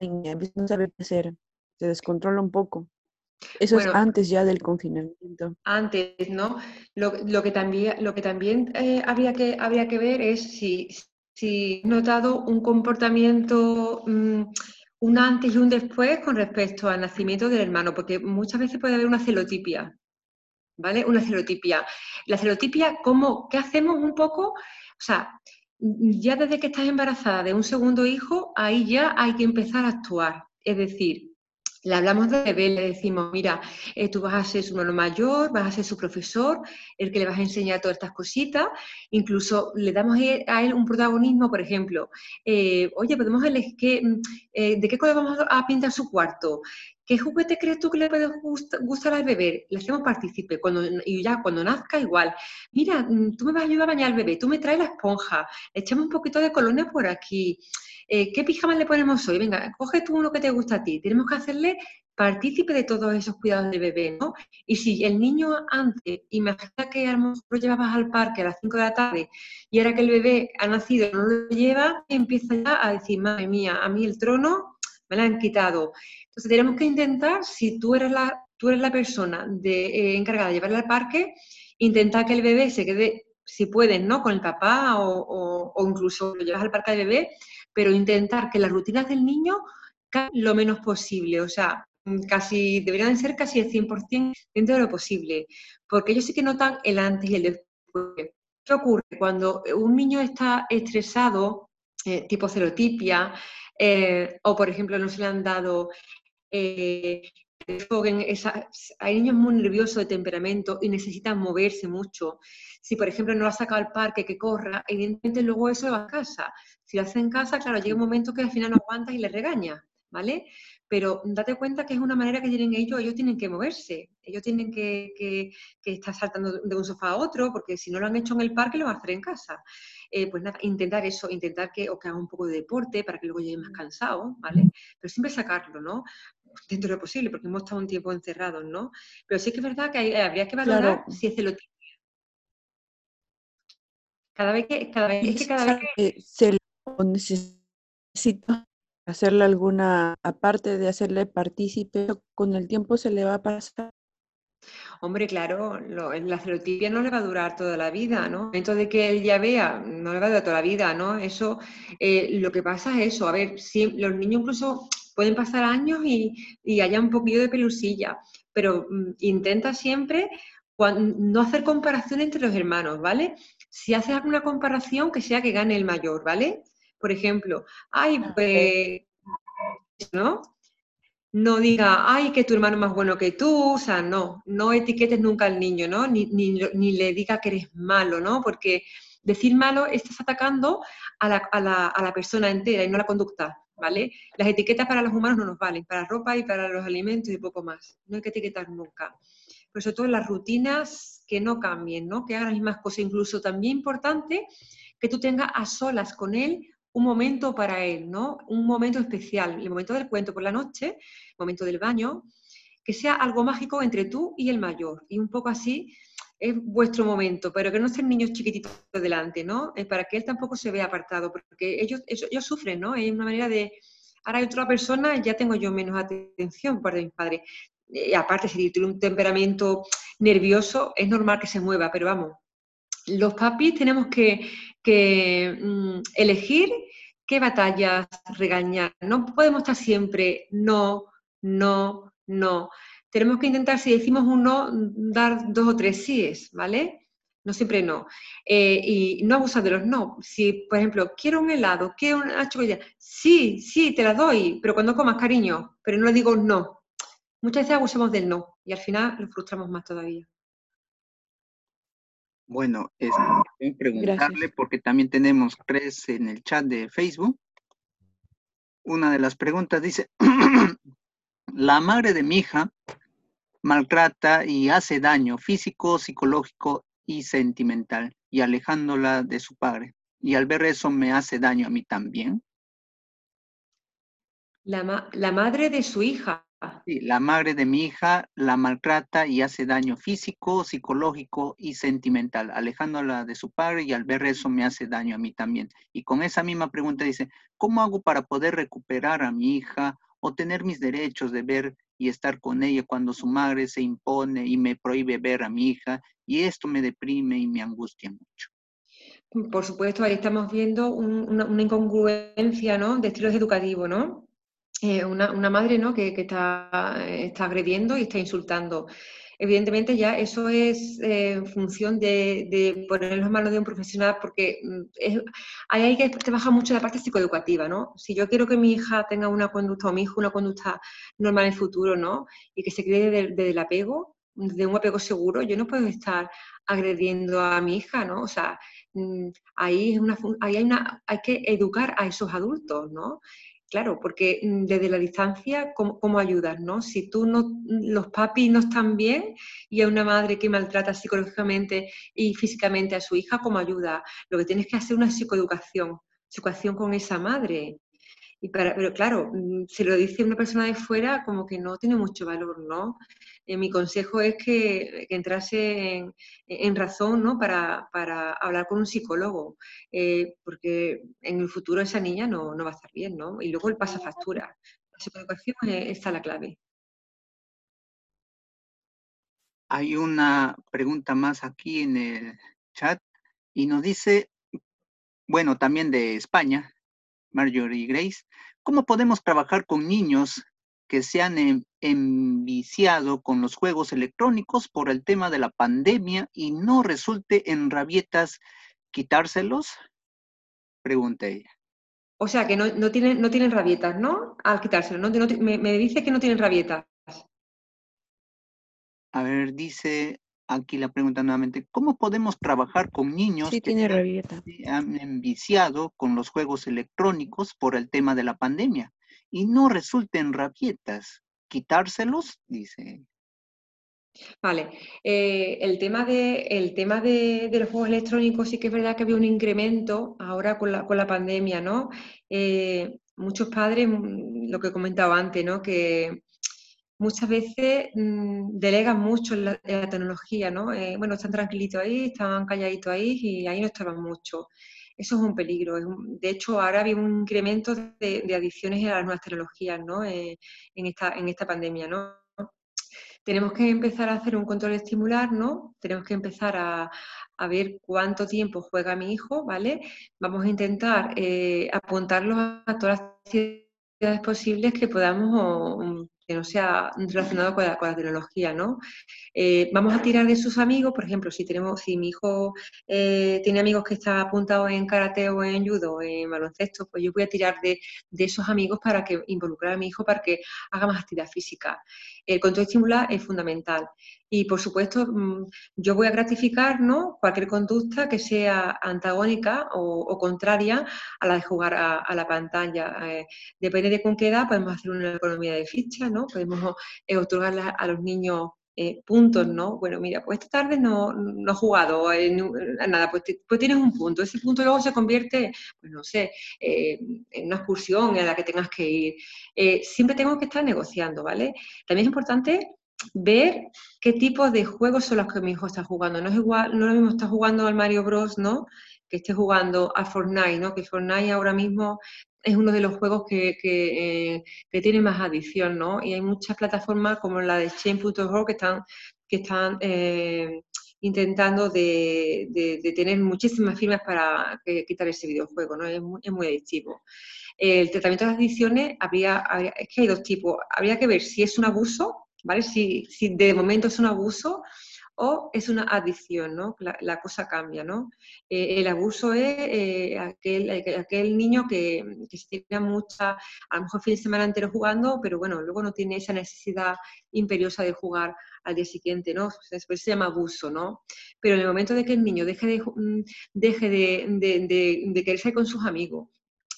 S3: y a veces no sabe qué hacer, se descontrola un poco. Eso es antes ya del confinamiento.
S2: Antes, ¿no? Lo, que también, lo que también eh, habría, que, habría que ver es si, si notado un comportamiento mm, un antes y un después con respecto al nacimiento del hermano, porque muchas veces puede haber una celotipia, ¿vale? Una celotipia. La celotipia, ¿cómo, ¿qué hacemos un poco? O sea, ya desde que estás embarazada de un segundo hijo, ahí ya hay que empezar a actuar. Es decir, le hablamos de bebé, le decimos, mira, eh, tú vas a ser su hermano mayor, vas a ser su profesor, el que le vas a enseñar todas estas cositas, incluso le damos a él un protagonismo, por ejemplo, eh, oye, podemos elegir, mm, eh, ¿de qué color vamos a pintar su cuarto? ¿Qué juguete crees tú que le puede gustar al bebé? Le hacemos partícipe cuando, y ya cuando nazca igual. Mira, mm, tú me vas a ayudar a bañar al bebé, tú me traes la esponja, echamos un poquito de colonia por aquí. Eh, ¿qué pijama le ponemos hoy? Venga, coge tú uno que te gusta a ti. Tenemos que hacerle partícipe de todos esos cuidados de bebé, ¿no? Y si el niño antes, imagina que a lo mejor lo llevabas al parque a las 5 de la tarde y ahora que el bebé ha nacido y no lo lleva, empieza ya a decir, madre mía, a mí el trono me lo han quitado. Entonces tenemos que intentar, si tú eres la, tú eres la persona de, eh, encargada de llevarle al parque, intentar que el bebé se quede, si puedes, ¿no? Con el papá o, o incluso lo llevas al parque de bebé, pero intentar que las rutinas del niño lo menos posible, o sea, casi deberían ser casi el 100% dentro de lo posible, porque ellos sí que notan el antes y el después. ¿Qué ocurre? Cuando un niño está estresado, eh, tipo celotipia, eh, o por ejemplo no se le han dado eh, hay niños muy nerviosos de temperamento y necesitan moverse mucho. Si, por ejemplo, no lo ha sacado al parque, que corra, evidentemente luego eso va a casa. Si lo hace en casa, claro, llega un momento que al final no aguanta y le regaña, ¿vale? Pero date cuenta que es una manera que tienen ellos, ellos tienen que moverse, ellos tienen que, que, estar saltando de un sofá a otro, porque si no lo han hecho en el parque, lo van a hacer en casa. Eh, pues nada, intentar eso, intentar que, o que haga un poco de deporte para que luego llegue más cansado, ¿vale? Pero siempre sacarlo, ¿no? dentro de lo posible, porque hemos estado un tiempo encerrados, ¿no? Pero sí que es verdad que habría que valorar si es celotipia. Cada vez que, cada vez, que cada vez que...
S3: Se necesita hacerle alguna, aparte de hacerle partícipe, con el tiempo se le va a pasar.
S2: Hombre, claro, la celotipia no le va a durar toda la vida, ¿no? Dentro de que él ya vea, no le va a durar toda la vida, ¿no? Eso, eh, lo que pasa es eso, a ver, si los niños incluso pueden pasar años y, haya un poquillo de pelusilla, pero mm, intenta siempre no hacer comparación entre los hermanos, ¿vale? Si haces alguna comparación, que sea que gane el mayor, ¿vale? Por ejemplo, ay, pues, ¿no? No diga, ay, que tu hermano es más bueno que tú, o sea, no, no etiquetes nunca al niño, ¿no? Ni, ni, le diga que eres malo, ¿no? Porque decir malo estás atacando a la, a, la, a la, persona entera y no la conducta, ¿vale? Las etiquetas para los humanos no nos valen, para ropa y para los alimentos y poco más. No hay que etiquetar nunca. Pero sobre todo las rutinas que no cambien, ¿no? Que hagan las mismas cosas. Incluso también importante que tú tengas a solas con él un momento para él, ¿no? Un momento especial, el momento del cuento por la noche, el momento del baño, que sea algo mágico entre tú y el mayor. Y un poco así es vuestro momento, pero que no estén niños chiquititos delante, ¿no? Eh, para que él tampoco se vea apartado, porque ellos, ellos, sufren, ¿no? Es una manera de, ahora hay otra persona, ya tengo yo menos atención por mis padres. Aparte, si tiene un temperamento nervioso, es normal que se mueva, pero vamos, los papis tenemos que, mm, elegir qué batallas regañar. No podemos estar siempre no, no, no. Tenemos que intentar, si decimos un no, dar dos o tres síes, ¿vale? No siempre no. Eh, y no abusar de los no. Si, por ejemplo, quiero un helado, quiero una chocolate, sí, sí, te la doy, pero cuando comas, cariño, pero no le digo no. Muchas veces abusamos del no y al final lo frustramos más todavía.
S1: Bueno, es preguntarle porque también tenemos tres en el chat de Facebook. Una de las preguntas dice, la madre de mi hija maltrata y hace daño físico, psicológico y sentimental y alejándola de su padre. Y al ver eso me hace daño a mí también.
S2: La, la madre de su hija.
S1: Sí, la madre de mi hija la maltrata y hace daño físico, psicológico y sentimental, alejándola de su padre y al ver eso me hace daño a mí también. Y con esa misma pregunta dice, ¿cómo hago para poder recuperar a mi hija o tener mis derechos de ver y estar con ella cuando su madre se impone y me prohíbe ver a mi hija? Y esto me deprime y me angustia mucho.
S2: Por supuesto, ahí estamos viendo una, una, incongruencia ¿no? de estilos educativos, ¿no? Eh, una, madre ¿no? que, está, está, agrediendo y está insultando. Evidentemente ya eso es eh, función de, poner las manos de un profesional porque mm, es, ahí hay que trabajar mucho la parte psicoeducativa, ¿no? Si yo quiero que mi hija tenga una conducta o mi hijo una conducta normal en el futuro, ¿no? Y que se cree desde el apego, de un apego seguro, yo no puedo estar agrediendo a mi hija, ¿no? O sea, mm, ahí, es una, ahí hay, una, hay que educar a esos adultos, ¿no? Claro, porque mm, desde la distancia, ¿cómo, ayudar? ¿no? Si tú no, los papis no están bien y hay una madre que maltrata psicológicamente y físicamente a su hija, ¿cómo ayuda? Lo que tienes que hacer es una psicoeducación, psicoeducación con esa madre. Y pero claro, mm, si lo dice una persona de fuera, como que no tiene mucho valor, ¿no? Eh, mi consejo es que, entrase en, razón ¿no? para, hablar con un psicólogo, eh, porque en el futuro esa niña no, va a estar bien, ¿no? Y luego el pasa factura. La psicoeducación está la clave.
S1: Hay una pregunta más aquí en el chat y nos dice, bueno, también de España, Marjorie Grace, ¿cómo podemos trabajar con niños que se han enviciado con los juegos electrónicos por el tema de la pandemia y no resulte en rabietas quitárselos? Pregunta ella.
S2: O sea, que no, tienen, no tienen rabietas, ¿no? Al quitárselo. me, me, dice que no tienen rabietas.
S1: A ver, dice aquí la pregunta nuevamente, ¿cómo podemos trabajar con niños
S3: que tiene
S1: se han enviciado con los juegos electrónicos por el tema de la pandemia? y no resulten rabietas. Quitárselos, dice.
S2: Vale, eh, el tema, de, el tema de, los juegos electrónicos sí que es verdad que había un incremento ahora con la, con la pandemia, ¿no? Eh, muchos padres, mm, lo que he comentado antes, ¿no? Que muchas veces mm, delegan mucho en la, tecnología, ¿no? Eh, bueno, están tranquilitos ahí, están calladitos ahí y ahí no estaban mucho. Eso es un peligro. de hecho, ahora hay un incremento de, adicciones a las nuevas tecnologías ¿no? Eh, en, esta, en esta pandemia. ¿no? Tenemos que empezar a hacer un control estimular, ¿no? Tenemos que empezar a, ver cuánto tiempo juega mi hijo, ¿vale? Vamos a intentar eh, apuntarlos a todas las actividades posibles que podamos que no sea relacionado con la, tecnología, ¿no? Eh, vamos a tirar de sus amigos, por ejemplo, si tenemos, si mi hijo eh, tiene amigos que están apuntados en karate o en judo en baloncesto, pues yo voy a tirar de, esos amigos para que involucrar a mi hijo para que haga más actividad física. El control estimular es fundamental. Y por supuesto, mm, yo voy a gratificar ¿no? cualquier conducta que sea antagónica o, contraria a la de jugar a, la pantalla. Eh, depende de con qué edad, podemos hacer una economía de fichas, ¿no? Podemos eh, otorgarle a los niños eh, puntos, ¿no? Bueno, mira, pues esta tarde no, no he jugado nada, pues, pues, tienes un punto. Ese punto luego se convierte, pues no sé, en una excursión en la que tengas que ir. siempre tengo que estar negociando, ¿vale? También es importante ver qué tipo de juegos son los que mi hijo está jugando. No es igual, no lo mismo está jugando al Mario Bros, ¿no? Que esté jugando a Fortnite, ¿no? Que Fortnite ahora mismo es uno de los juegos que, que, eh, tiene más adición, ¿no? Y hay muchas plataformas como la de Chain.org que están, que están eh, intentando de, de, tener muchísimas firmas para quitar ese videojuego, ¿no? Es muy, es muy adictivo. El tratamiento de las adicciones, habría, es que hay dos tipos. Habría que ver si es un abuso ¿vale? Si, si de momento es un abuso o es una adicción, ¿no? La, cosa cambia, ¿no? Eh, el abuso es eh, aquel, aquel, niño que, que se tiene mucha, a lo mejor fin de semana entero jugando, pero bueno, luego no tiene esa necesidad imperiosa de jugar al día siguiente, ¿no? Después se llama abuso, ¿no? Pero en el momento de que el niño deje de, mm, deje de, de, de, de quererse con sus amigos,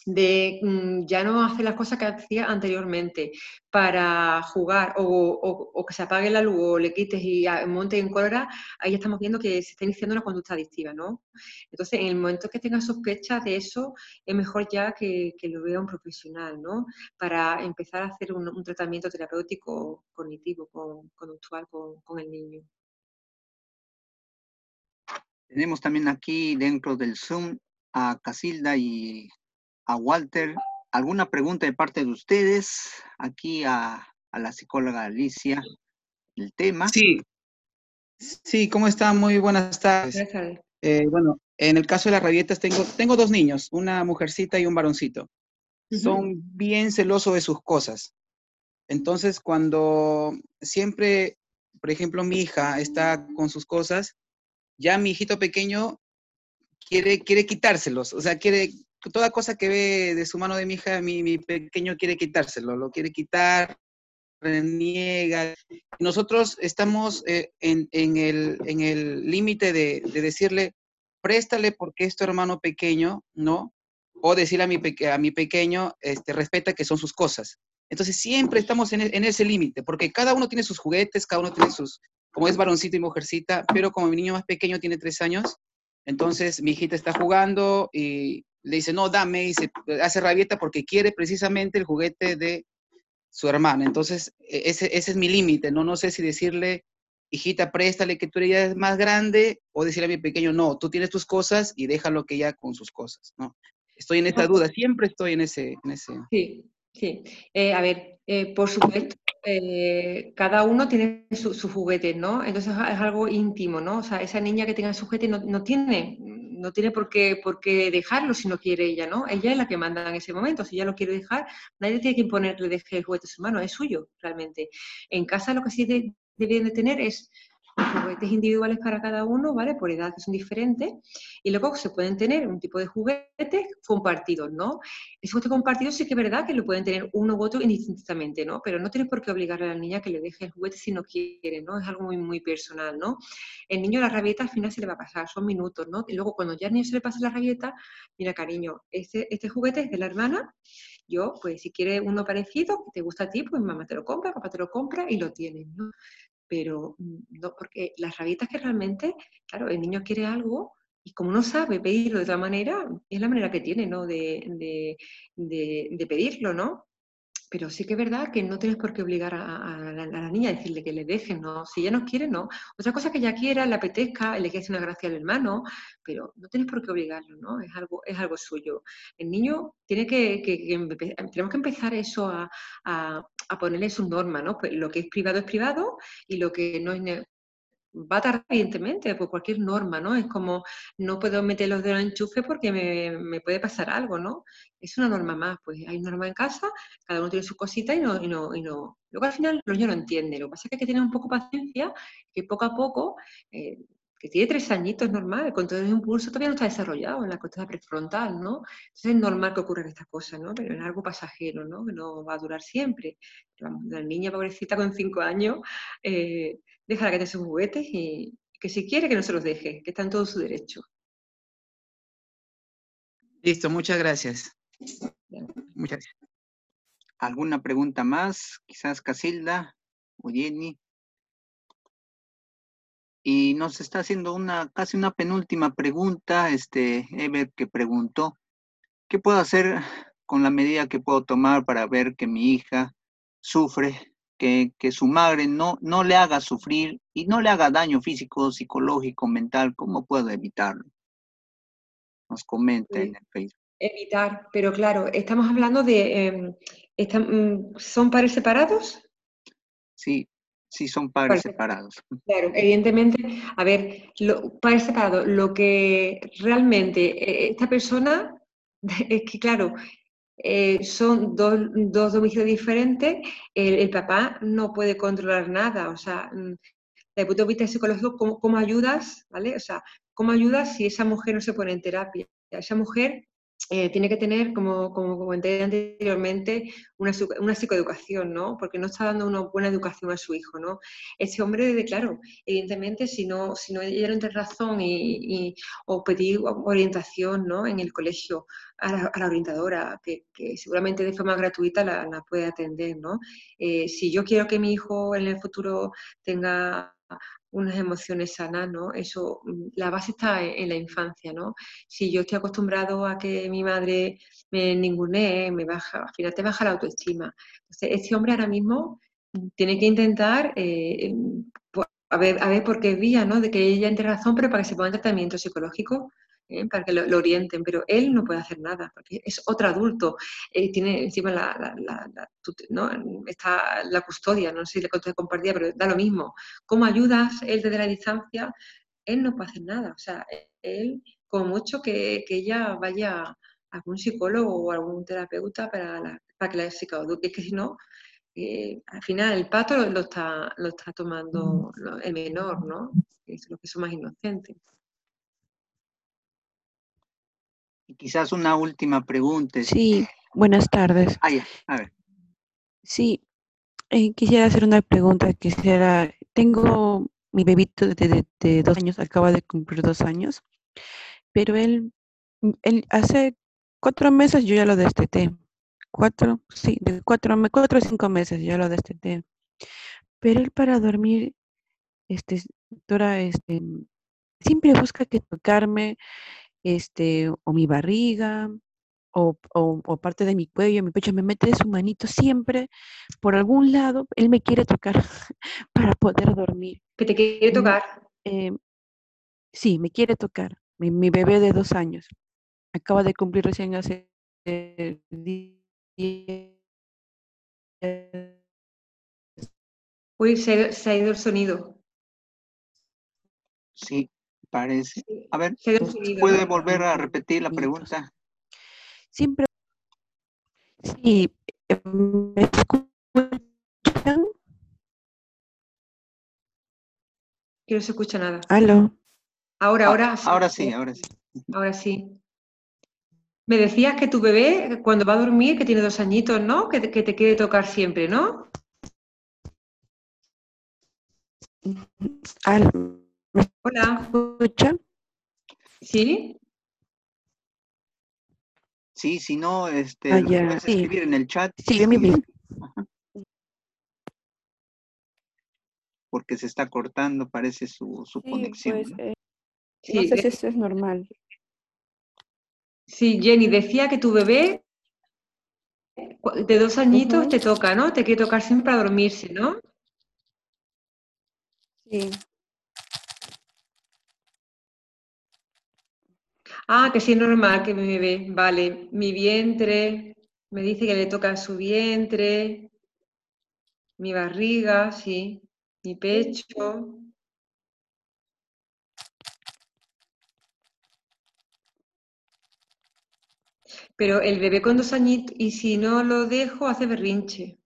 S2: de mm, ya no hacer las cosas que hacía anteriormente para jugar o, que se apague la luz o le quites y monte en cólera, ahí estamos viendo que se está iniciando una conducta adictiva, ¿no? Entonces, en el momento que tenga sospechas de eso, es mejor ya que, lo vea un profesional, ¿no? Para empezar a hacer un, tratamiento terapéutico cognitivo, conductual con, con el niño.
S1: Tenemos también aquí dentro del Zoom a Casilda y a Walter. ¿Alguna pregunta de parte de ustedes? Aquí a, la psicóloga Alicia, el tema.
S4: Sí, sí, ¿cómo están? Muy buenas tardes. Eh, bueno, en el caso de las rabietas tengo, tengo dos niños, una mujercita y un varoncito. Son bien celosos de sus cosas. Entonces, cuando siempre, por ejemplo, mi hija está con sus cosas, ya mi hijito pequeño quiere, quiere quitárselos, o sea, quiere, toda cosa que ve de su mano de mi hija, mi, pequeño quiere quitárselo, lo quiere quitar, reniega. Nosotros estamos eh, en, el límite de, decirle, préstale porque es tu hermano pequeño, ¿no? O decirle a mi, a mi pequeño, este, respeta que son sus cosas. Entonces siempre estamos en, en ese límite, porque cada uno tiene sus juguetes, cada uno tiene sus, como es varoncito y mujercita, pero como mi niño más pequeño tiene tres años, entonces mi hijita está jugando y le dice, no, dame, y se hace rabieta porque quiere precisamente el juguete de su hermana. Entonces, e, ese, ese es mi límite, ¿no? No sé si decirle, hijita, préstale que tú eres más grande, o decirle a mi pequeño, no, tú tienes tus cosas y déjalo que ya con sus cosas, ¿no? Estoy en esta duda, siempre estoy en ese... En ese...
S2: Sí, sí. Eh, a ver, eh, por supuesto, eh, cada uno tiene su juguetes, ¿no? Entonces es algo íntimo, ¿no? O sea, esa niña que tenga su juguete no, no tiene no tiene por qué, por qué dejarlo si no quiere ella, ¿no? Ella es la que manda en ese momento. Si ella lo quiere dejar, nadie tiene que imponerle deje el juguete a su mano, es suyo realmente. En casa lo que sí de, de tener es juguetes individuales para cada uno, ¿vale? Por edad que son diferentes. Y luego se pueden tener un tipo de juguetes compartidos, ¿no? Ese juguete compartido sí que es verdad que lo pueden tener uno u otro indistintamente, ¿no? Pero no tienes por qué obligarle a la niña que le deje el juguete si no quiere, ¿no? Es algo muy, muy personal, ¿no? El niño la rabieta al final se le va a pasar, son minutos, ¿no? Y luego cuando ya al niño se le pasa la rabieta, mira, cariño, este, este juguete es de la hermana, yo, pues si quiere uno parecido, que te gusta a ti, pues mamá te lo compra, papá te lo compra y lo tienes, ¿no? Pero mm, no, porque las rabietas que realmente, claro, el niño quiere algo y como no sabe pedirlo de otra manera, es la manera que tiene, ¿no? De, de pedirlo, ¿no? Pero sí que es verdad que no tienes por qué obligar a, la, niña a decirle que le dejen, ¿no? Si ella no quiere, no. Otra cosa que ella quiera, le apetezca, le hacer una gracia al hermano, pero no tienes por qué obligarlo, ¿no? Es algo, es algo suyo. El niño tiene que, tenemos que empezar eso a, a, ponerle su norma, ¿no? Pues lo que es privado es privado y lo que no es va a tardar, evidentemente, por cualquier norma, ¿no? Es como, no puedo meter los dedos en el enchufe porque me, puede pasar algo, ¿no? Es una norma más, pues hay norma en casa, cada uno tiene su cosita y no, y no, y no. Luego al final los niños no entienden, lo que pasa es que hay que tener un poco paciencia, que poco a poco, eh, que tiene tres añitos, normal, el control de impulso todavía no está desarrollado en la corteza prefrontal, ¿no? Entonces es normal que ocurran estas cosas, ¿no? Pero es algo pasajero, ¿no? Que no va a durar siempre. vamos, la niña pobrecita con cinco años, eh, déjala que te sus juguetes y que si quiere que no se los deje, que está en todo su derecho.
S4: Listo, muchas gracias.
S1: Muchas gracias. ¿Alguna pregunta más? Quizás Casilda o Jenny. Y nos está haciendo una casi una penúltima pregunta, este Ever que preguntó, ¿qué puedo hacer con la medida que puedo tomar para ver que mi hija sufre, que, su madre no, no le haga sufrir y no le haga daño físico, psicológico, mental? ¿Cómo puedo evitarlo? Nos comenta en el Facebook.
S2: Evitar, pero claro, estamos hablando de, mm, ¿son pares separados?
S1: Sí, Sí, son padres separados.
S2: Claro, evidentemente, a ver, lo, padres separados, lo que realmente eh, esta persona, es que claro, eh, son dos, dos, domicilios diferentes, el, papá no puede controlar nada, o sea, mm, desde el punto de vista psicológico, ¿cómo, ¿cómo, ayudas? ¿Vale? O sea, ¿cómo ayudas si esa mujer no se pone en terapia? Esa mujer eh, tiene que tener, como, como comenté anteriormente, una, una, psicoeducación, ¿no? Porque no está dando una buena educación a su hijo, ¿no? Ese hombre, de, claro, evidentemente, si no, si no tiene razón y, o pedir orientación, ¿no? En el colegio a la, orientadora, que, seguramente de forma gratuita la, la puede atender, ¿no? Eh, si yo quiero que mi hijo en el futuro tenga unas emociones sanas, ¿no? Eso, mm, la base está en, la infancia, ¿no? Si yo estoy acostumbrado a que mi madre me ningunee, me baja, al final te baja la autoestima. Entonces, este hombre ahora mismo tiene que intentar eh, a, ver, a ver por qué vía, ¿no? De que ella entre razón, pero para que se ponga en tratamiento psicológico ¿eh? para que lo, orienten, pero él no puede hacer nada, porque es otro adulto, eh, tiene encima la, ¿no? Está la custodia, no sé si le compartida, pero da lo mismo. ¿Cómo ayudas él desde la distancia? Él no puede hacer nada, o sea, él, como mucho que, ella vaya a algún psicólogo o algún terapeuta para, para que la psicoeduque, es que si no, eh, al final el pato lo, está, lo está tomando el menor, ¿no? Es lo que son más inocentes.
S1: Quizás una última pregunta.
S3: Sí, buenas tardes.
S1: Ah, a ver.
S3: Sí, eh, quisiera hacer una pregunta. Quisiera, tengo mi bebito de, dos años, acaba de cumplir dos años, pero él, él hace cuatro meses yo ya lo desteté. Cuatro, sí, de cuatro, cuatro o cinco meses ya lo desteté. Pero él para dormir, este, doctora, este, siempre busca que tocarme, este, o mi barriga, o, o, parte de mi cuello, mi pecho, me mete su manito siempre por algún lado, él me quiere tocar para poder dormir.
S2: ¿Que te quiere tocar?
S3: Eh, sí, me quiere tocar. Mi, bebé de dos años. Acaba de cumplir recién hace
S2: Uy, se, se ha ido el sonido.
S1: Sí, parece. A ver, ¿puede volver a repetir la pregunta?
S3: Siempre. Sí, ¿me escuchan?
S2: Que no se escucha nada.
S3: ¿Aló?
S2: Ahora, ahora.
S1: sí. Ahora sí, ahora sí.
S2: Ahora sí. Me decías que tu bebé, cuando va a dormir, que tiene dos añitos, ¿no? Que te, que te quiere tocar siempre, ¿no?
S3: ¿Aló?
S2: Hola.
S3: escucha?
S2: ¿Sí?
S1: Sí, si no, este, ah, puedes escribir en el chat.
S3: Sí.
S1: Porque se está cortando, parece su, su conexión.
S3: Pues, eh, ¿no? sé si eso es normal.
S2: Sí, Jenny, decía que tu bebé de dos añitos te toca, ¿no? Te quiere tocar siempre para dormirse, ¿no?
S3: Sí.
S2: Ah, que sí es normal que me ve. Vale, mi vientre, me dice que le toca su vientre, mi barriga, sí, mi pecho. Pero el bebé con dos añitos, y si no lo dejo, hace berrinche.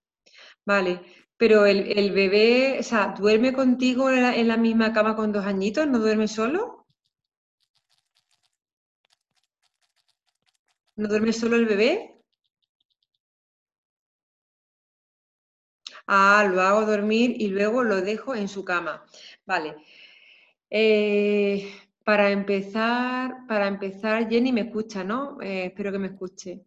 S2: Vale, pero el, el bebé, o sea, ¿duerme contigo en la, en la misma cama con dos añitos? ¿No duerme solo? ¿No duerme solo el bebé? Ah, lo hago dormir y luego lo dejo en su cama. Vale. Eh, para empezar, para empezar, Jenny me escucha, ¿no? Eh, espero que me escuche.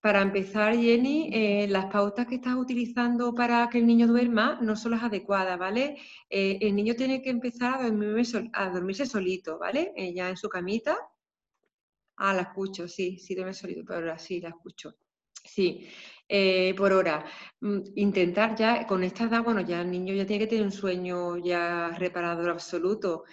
S2: Para empezar, Jenny, eh, las pautas que estás utilizando para que el niño duerma no son las adecuadas, ¿vale? El niño tiene que empezar a, dormirse, solito, ¿vale? Ya en su camita. Ah, la escucho, sí, sí duerme solito, por ahora sí, la escucho. Sí, por hora. Mm, intentar ya, con esta edad, bueno, ya el niño ya tiene que tener un sueño ya reparador absoluto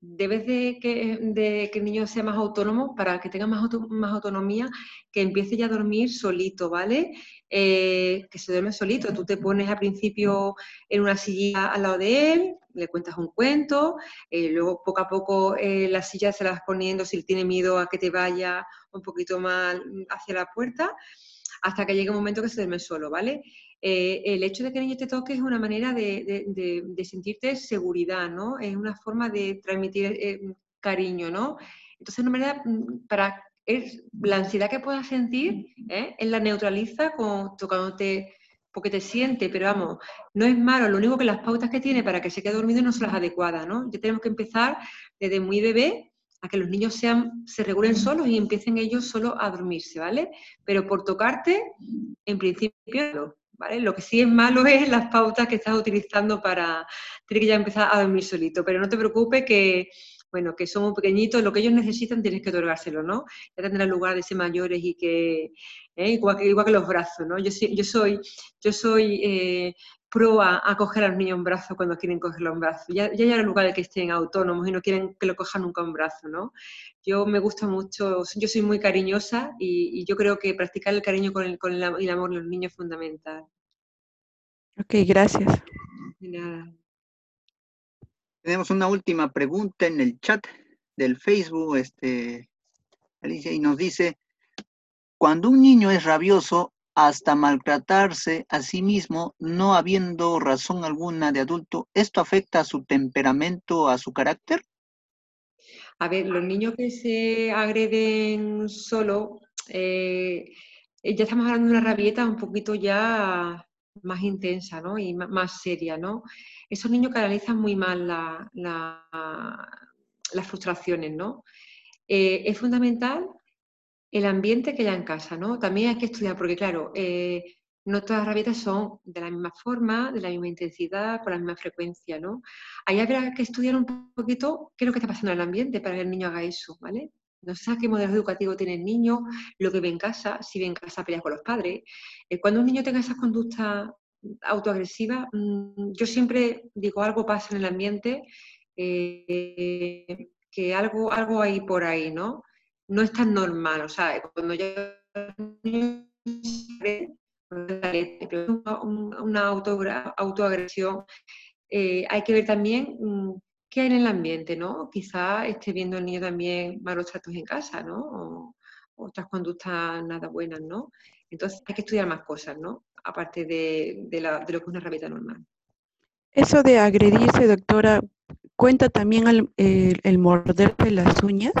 S2: debes de que, de que, el niño sea más autónomo, para que tenga más, más autonomía, que empiece ya a dormir solito, ¿vale? Eh, que se duerme solito. Tú te pones al principio en una silla al lado de él, le cuentas un cuento, eh, luego poco a poco eh, la silla se la vas poniendo si él tiene miedo a que te vaya un poquito más hacia la puerta, hasta que llegue un momento que se duerme solo, ¿vale? Eh, el hecho de que el niño te toque es una manera de, sentirte seguridad, ¿no? Es una forma de transmitir eh, cariño, ¿no? Entonces, una manera mm, para es, la ansiedad que puedas sentir, ¿eh? la neutraliza con, tocándote porque te siente, pero vamos, no es malo, lo único que las pautas que tiene para que se quede dormido no son las adecuadas, ¿no? Ya tenemos que empezar desde muy bebé a que los niños sean, se regulen solos y empiecen ellos solo a dormirse, ¿vale? Pero por tocarte, en principio, lo que sí es malo es las pautas que estás utilizando para, tener que ya empezar a dormir solito, pero no te preocupes que, bueno, que somos pequeñitos, lo que ellos necesitan tienes que otorgárselo, ¿no? Ya tendrán lugar de ser mayores y que, ¿eh? igual, que igual que los brazos, ¿no? Yo, yo soy, yo soy eh, pro a, coger a los niños en brazos cuando quieren cogerlo en brazos. Ya, ya hay lugar de que estén autónomos y no quieren que lo cojan nunca en brazo, ¿no? Yo me gusta mucho, yo soy muy cariñosa y, yo creo que practicar el cariño con el, con el, el amor de los niños es fundamental.
S3: Ok, gracias.
S1: Tenemos una última pregunta en el chat del Facebook, este, Alicia, y nos dice, cuando un niño es rabioso hasta maltratarse a sí mismo, no habiendo razón alguna de adulto, ¿esto afecta a su temperamento, a su carácter?
S2: A ver, los niños que se agreden solo, eh, ya estamos hablando de una rabieta un poquito ya más intensa ¿no? y más seria. ¿no? Esos niños canalizan muy mal las frustraciones. ¿no? Eh, es fundamental el ambiente que haya en casa. ¿no? También hay que estudiar, porque claro, eh, no todas las rabietas son de la misma forma, de la misma intensidad, con la misma frecuencia. ¿no? Ahí habrá que estudiar un poquito qué es lo que está pasando en el ambiente para que el niño haga eso. ¿vale? No sé qué modelo educativo tiene el niño, lo que ve en casa, si ve en casa peleas con los padres. Eh, cuando un niño tenga esas conductas autoagresivas, mm, yo siempre digo algo pasa en el ambiente, eh, que algo, algo hay por ahí, ¿no? No es tan normal, o sea, cuando ya una autoagresión, eh, hay que ver también mm, qué hay en el ambiente, ¿no? Quizá esté viendo el niño también malos tratos en casa, ¿no? O, otras conductas nada buenas, ¿no? Entonces hay que estudiar más cosas, ¿no? Aparte de, lo que es una rabieta normal.
S3: Eso de agredirse, doctora, ¿cuenta también el, el, morderse las uñas?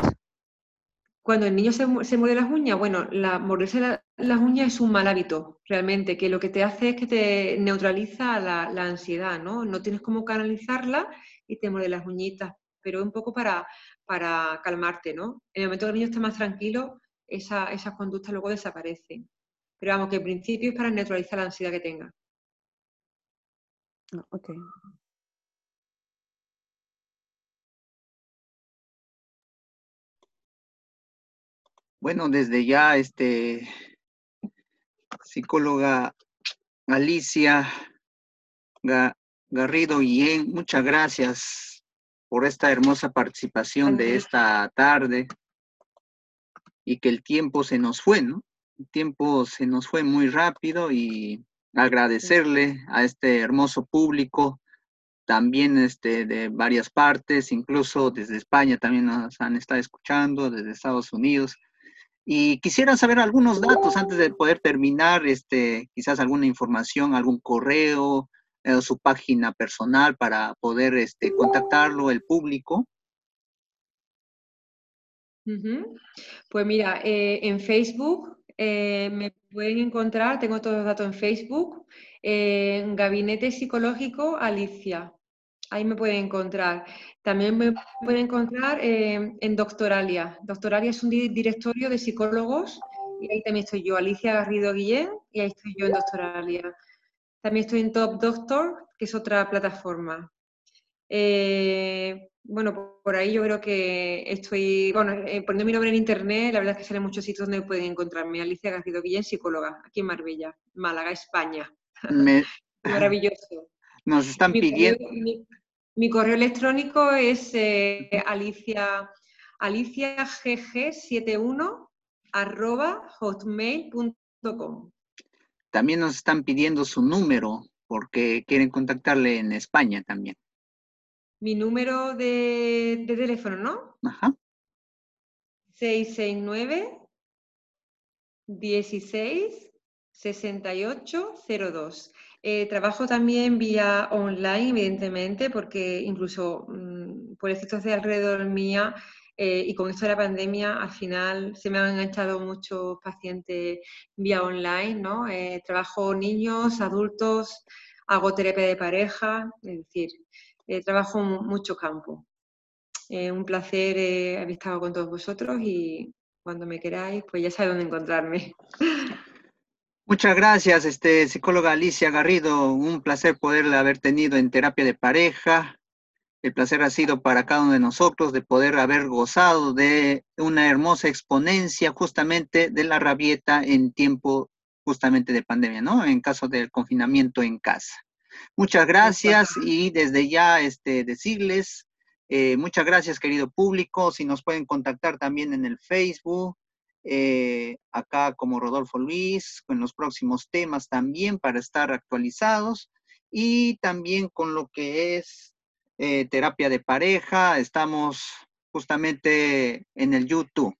S2: Cuando el niño se, muerde las uñas, bueno, la, morderse las uñas es un mal hábito, realmente, que lo que te hace es que te neutraliza la, la ansiedad, ¿no? No tienes cómo canalizarla y te muerde las uñitas, pero un poco para, para calmarte, ¿no? En el momento que el niño está más tranquilo, esa, esas conductas luego desaparecen. Pero vamos, que en principio es para neutralizar la ansiedad que tenga.
S3: Ah, ok.
S1: Bueno, desde ya, este, psicóloga Alicia Garrido Guillén, muchas gracias por esta hermosa participación de esta tarde. Y que el tiempo se nos fue, ¿no? El tiempo se nos fue muy rápido y agradecerle a este hermoso público, también este, de varias partes, incluso desde España también nos han estado escuchando, desde Estados Unidos, Y quisiera saber algunos datos antes de poder terminar, este, quizás alguna información, algún correo, eh, su página personal para poder este, contactarlo, el público.
S2: Pues mira, eh, en Facebook eh, me pueden encontrar, tengo todos los datos en Facebook, en Gabinete Psicológico Alicia. Ahí me pueden encontrar. También me pueden encontrar eh, en Doctoralia. Doctoralia es un directorio de psicólogos y ahí también estoy yo, Alicia Garrido Guillén, y ahí estoy yo en Doctoralia. También estoy en Top Doctor, que es otra plataforma. Eh, bueno, por ahí yo creo que estoy, bueno, eh, poniendo mi nombre en internet, la verdad es que salen muchos sitios donde pueden encontrarme. Alicia Garrido Guillén, psicóloga, aquí en Marbella, Málaga, España. Maravilloso.
S1: Nos están pidiendo.
S2: Mi correo electrónico es eh, alicia, aliciagg71 arroba hotmail.com.
S1: También nos están pidiendo su número porque quieren contactarle en España también.
S2: Mi número de, de teléfono, ¿no? Ajá. 669 16 6802. Eh, trabajo también vía online, evidentemente, porque incluso mm, por efectos de alrededor mía eh, y con esto de la pandemia, al final se me han enganchado muchos pacientes vía online, ¿no? Eh, trabajo niños, adultos, hago terapia de pareja, es decir, trabajo mucho campo. un placer haber estado con todos vosotros y cuando me queráis, pues ya sabéis dónde encontrarme.
S1: Muchas gracias, este, psicóloga Alicia Garrido. Un placer poderla haber tenido en terapia de pareja. El placer ha sido para cada uno de nosotros de poder haber gozado de una hermosa exponencia justamente de la rabieta en tiempo justamente de pandemia, ¿no? En caso del confinamiento en casa. Muchas gracias y desde ya este, decirles, eh, muchas gracias querido público. Si nos pueden contactar también en el Facebook, eh, acá como Rodolfo Luis, con los próximos temas también para estar actualizados y también con lo que es eh, terapia de pareja. Estamos justamente en el YouTube,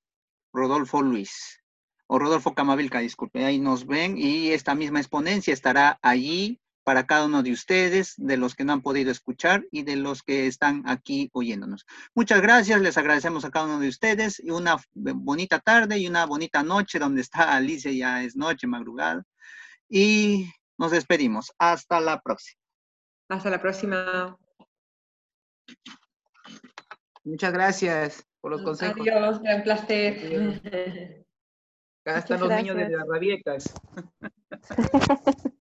S1: Rodolfo Luis, o Rodolfo Camavilca, disculpe, ahí nos ven y esta misma exponencia estará allí para cada uno de ustedes, de los que no han podido escuchar y de los que están aquí oyéndonos. Muchas gracias, les agradecemos a cada uno de ustedes y una bonita tarde y una bonita noche donde está Alicia, ya es noche, madrugada. Y nos despedimos. Hasta la próxima.
S2: Hasta la próxima.
S4: Muchas gracias por los consejos.
S2: Adiós, gran placer.
S4: Acá están los niños de las rabietas.